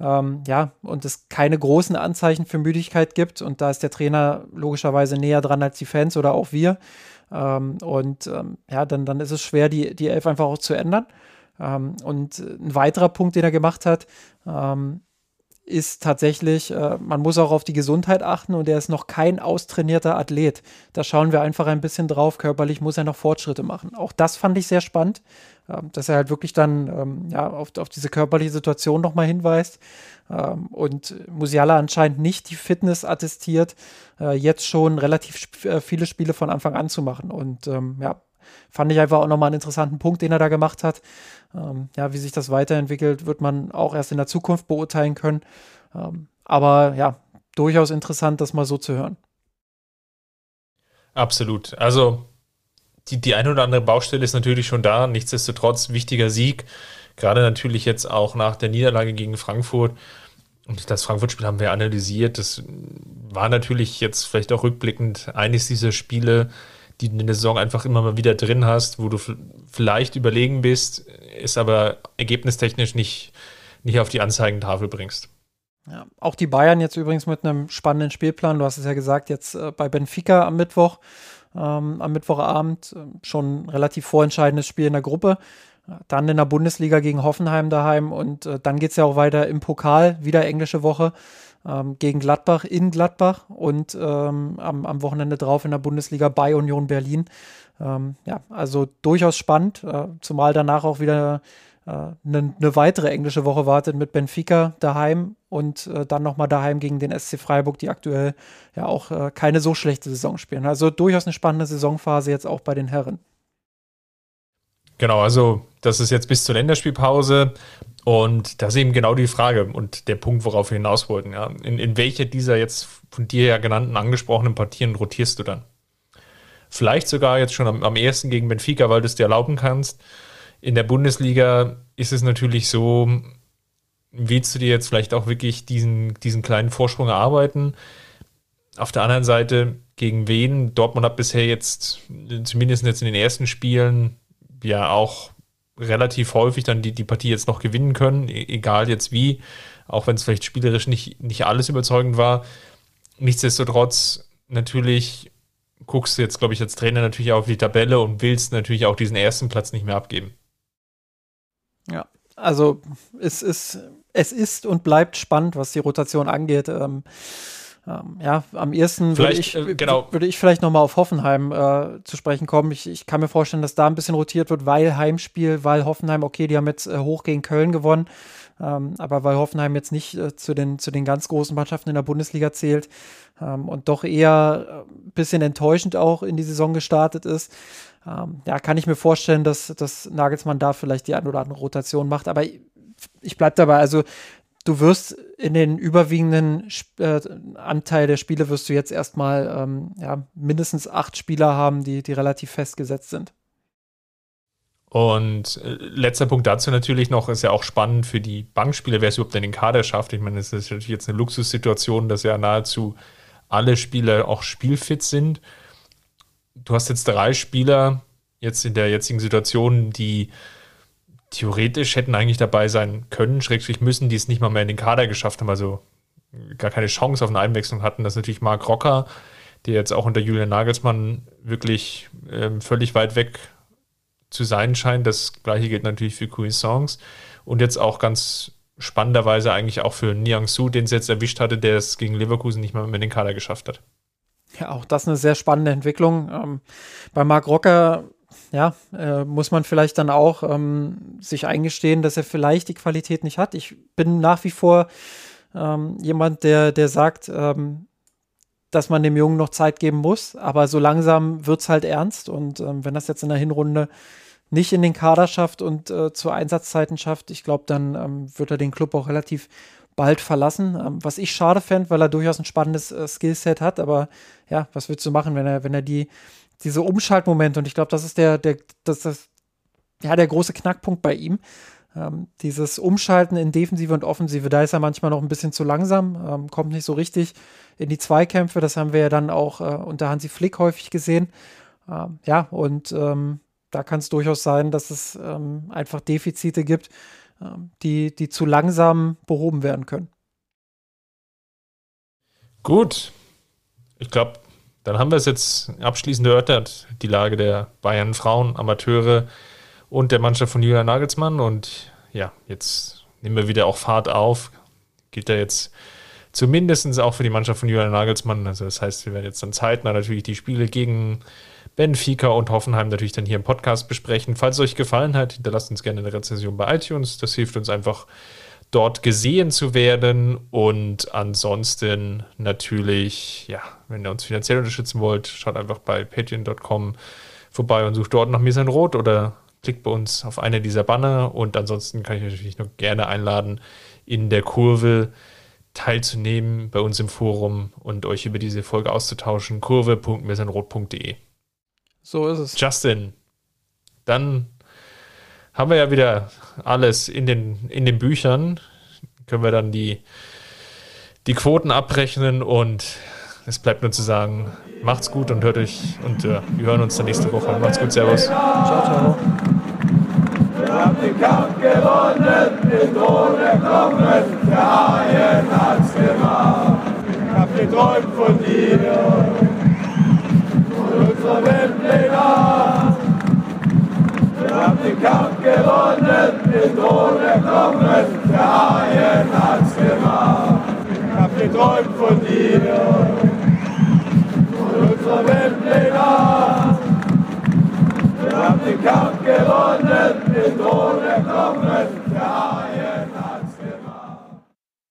Ähm, ja, und es keine großen Anzeichen für Müdigkeit gibt. Und da ist der Trainer logischerweise näher dran als die Fans oder auch wir. Ähm, und ähm, ja, dann, dann ist es schwer, die, die Elf einfach auch zu ändern. Ähm, und ein weiterer Punkt, den er gemacht hat, ähm, ist tatsächlich, äh, man muss auch auf die Gesundheit achten und er ist noch kein austrainierter Athlet. Da schauen wir einfach ein bisschen drauf. Körperlich muss er noch Fortschritte machen. Auch das fand ich sehr spannend, äh, dass er halt wirklich dann ähm, ja, auf, auf diese körperliche Situation nochmal hinweist. Ähm, und Musiala anscheinend nicht die Fitness attestiert, äh, jetzt schon relativ sp äh, viele Spiele von Anfang an zu machen. Und ähm, ja, fand ich einfach auch nochmal einen interessanten Punkt, den er da gemacht hat. Ähm, ja, wie sich das weiterentwickelt, wird man auch erst in der Zukunft beurteilen können. Ähm, aber ja, durchaus interessant, das mal so zu hören. Absolut. Also die, die eine oder andere Baustelle ist natürlich schon da. Nichtsdestotrotz wichtiger Sieg. Gerade natürlich jetzt auch nach der Niederlage gegen Frankfurt. Und das Frankfurt-Spiel haben wir analysiert. Das war natürlich jetzt vielleicht auch rückblickend eines dieser Spiele, die du in der Saison einfach immer mal wieder drin hast, wo du vielleicht überlegen bist, ist aber ergebnistechnisch nicht, nicht auf die Anzeigentafel bringst. Ja, auch die Bayern jetzt übrigens mit einem spannenden Spielplan. Du hast es ja gesagt, jetzt äh, bei Benfica am Mittwoch, ähm, am Mittwochabend, äh, schon relativ vorentscheidendes Spiel in der Gruppe. Dann in der Bundesliga gegen Hoffenheim daheim und äh, dann geht es ja auch weiter im Pokal, wieder englische Woche gegen Gladbach in Gladbach und ähm, am, am, Wochenende drauf in der Bundesliga bei Union Berlin. Ähm, ja, also durchaus spannend, äh, zumal danach auch wieder eine äh, ne, ne weitere englische Woche wartet mit Benfica daheim und äh, dann nochmal daheim gegen den SC Freiburg, die aktuell ja auch äh, keine so schlechte Saison spielen. Also durchaus eine spannende Saisonphase jetzt auch bei den Herren. Genau, also das ist jetzt bis zur Länderspielpause. Und das ist eben genau die Frage und der Punkt, worauf wir hinaus wollten. Ja. In, in welche dieser jetzt von dir ja genannten angesprochenen Partien rotierst du dann? Vielleicht sogar jetzt schon am, am ersten gegen Benfica, weil du es dir erlauben kannst. In der Bundesliga ist es natürlich so, willst du dir jetzt vielleicht auch wirklich diesen, diesen kleinen Vorsprung erarbeiten? Auf der anderen Seite, gegen wen? Dortmund hat bisher jetzt, zumindest jetzt in den ersten Spielen, ja auch relativ häufig dann die, die Partie jetzt noch gewinnen können, e-, egal jetzt wie, auch wenn es vielleicht spielerisch nicht, nicht alles überzeugend war. Nichtsdestotrotz natürlich guckst du jetzt, glaube ich, als Trainer natürlich auf die Tabelle und willst natürlich auch diesen ersten Platz nicht mehr abgeben. Ja, also es ist, es ist und bleibt spannend, was die Rotation angeht. Ähm, ja, am ersten würde ich, äh, genau. würde ich vielleicht nochmal auf Hoffenheim äh, zu sprechen kommen. Ich, ich, kann mir vorstellen, dass da ein bisschen rotiert wird, weil Heimspiel, weil Hoffenheim, okay, die haben jetzt äh, hoch gegen Köln gewonnen, ähm, aber weil Hoffenheim jetzt nicht äh, zu, den, zu den ganz großen Mannschaften in der Bundesliga zählt ähm, und doch eher ein äh, bisschen enttäuschend auch in die Saison gestartet ist. Ähm, ja, kann ich mir vorstellen, dass, dass Nagelsmann da vielleicht die ein oder andere Rotation macht, aber ich bleibe dabei, also du wirst in den überwiegenden äh, Anteil der Spiele wirst du jetzt erstmal ähm, ja, mindestens acht Spieler haben, die, die relativ festgesetzt sind. Und äh, letzter Punkt dazu natürlich noch, ist ja auch spannend für die Bankspieler, wer es überhaupt in den Kader schafft. Ich meine, es ist natürlich jetzt eine Luxussituation, dass ja nahezu alle Spieler auch spielfit sind. Du hast jetzt drei Spieler jetzt in der jetzigen Situation, die theoretisch hätten eigentlich dabei sein können, schrägstrich müssen, die es nicht mal mehr in den Kader geschafft haben, also gar keine Chance auf eine Einwechslung hatten. Das ist natürlich Marc Rocker, der jetzt auch unter Julian Nagelsmann wirklich ähm, völlig weit weg zu sein scheint. Das gleiche gilt natürlich für Cuisance und jetzt auch ganz spannenderweise eigentlich auch für Niang Su, den es jetzt erwischt hatte, der es gegen Leverkusen nicht mal mehr in den Kader geschafft hat. Ja, auch das eine sehr spannende Entwicklung. Ähm, bei Marc Rocker ja, äh, muss man vielleicht dann auch ähm, sich eingestehen, dass er vielleicht die Qualität nicht hat. Ich bin nach wie vor ähm, jemand, der, der sagt, ähm, dass man dem Jungen noch Zeit geben muss, aber so langsam wird es halt ernst und ähm, wenn das jetzt in der Hinrunde nicht in den Kader schafft und äh, zu Einsatzzeiten schafft, ich glaube, dann ähm, wird er den Club auch relativ bald verlassen. Ähm, was ich schade fände, weil er durchaus ein spannendes äh, Skillset hat, aber ja, was willst du machen, wenn er, wenn er die diese Umschaltmomente und ich glaube, das ist der, der, das, das, ja, der große Knackpunkt bei ihm. Ähm, dieses Umschalten in Defensive und Offensive, da ist er manchmal noch ein bisschen zu langsam, ähm, kommt nicht so richtig in die Zweikämpfe. Das haben wir ja dann auch äh, unter Hansi Flick häufig gesehen. Ähm, ja, und ähm, da kann es durchaus sein, dass es ähm, einfach Defizite gibt, ähm, die, die zu langsam behoben werden können. Gut. Ich glaube, dann haben wir es jetzt abschließend erörtert, die Lage der Bayern Frauen, Amateure und der Mannschaft von Julian Nagelsmann. Und ja, jetzt nehmen wir wieder auch Fahrt auf. Geht ja jetzt zumindest auch für die Mannschaft von Julian Nagelsmann. Also das heißt, wir werden jetzt dann zeitnah natürlich die Spiele gegen Benfica und Hoffenheim natürlich dann hier im Podcast besprechen. Falls es euch gefallen hat, hinterlasst uns gerne eine Rezension bei iTunes. Das hilft uns einfach dort gesehen zu werden. Und ansonsten natürlich, ja, wenn ihr uns finanziell unterstützen wollt, schaut einfach bei patreon.com vorbei und sucht dort nach Mir sein Rot oder klickt bei uns auf eine dieser Banner. Und ansonsten kann ich euch natürlich noch gerne einladen, in der Kurve teilzunehmen bei uns im Forum und euch über diese Folge auszutauschen. kurve.mirsenrot.de. So ist es. Justin, dann haben wir ja wieder alles in den, in den Büchern. Können wir dann die, die Quoten abrechnen und es bleibt nur zu sagen, macht's gut und hört euch und äh, wir hören uns dann nächste Woche. Macht's gut, Servus. Ciao, ciao. Wir haben den Kampf gewonnen, den Thron erklommen, der Haien hat's gemacht. Ich hab geträumt von dir, von unserer Weltpläne. Wir haben den Kampf gewonnen, den Thron erklommen, der Haien hat's gemacht. Ich hab geträumt von dir und unserer Welt legal. Wir haben den Kampf gewonnen, den Thron erklommen, der Haien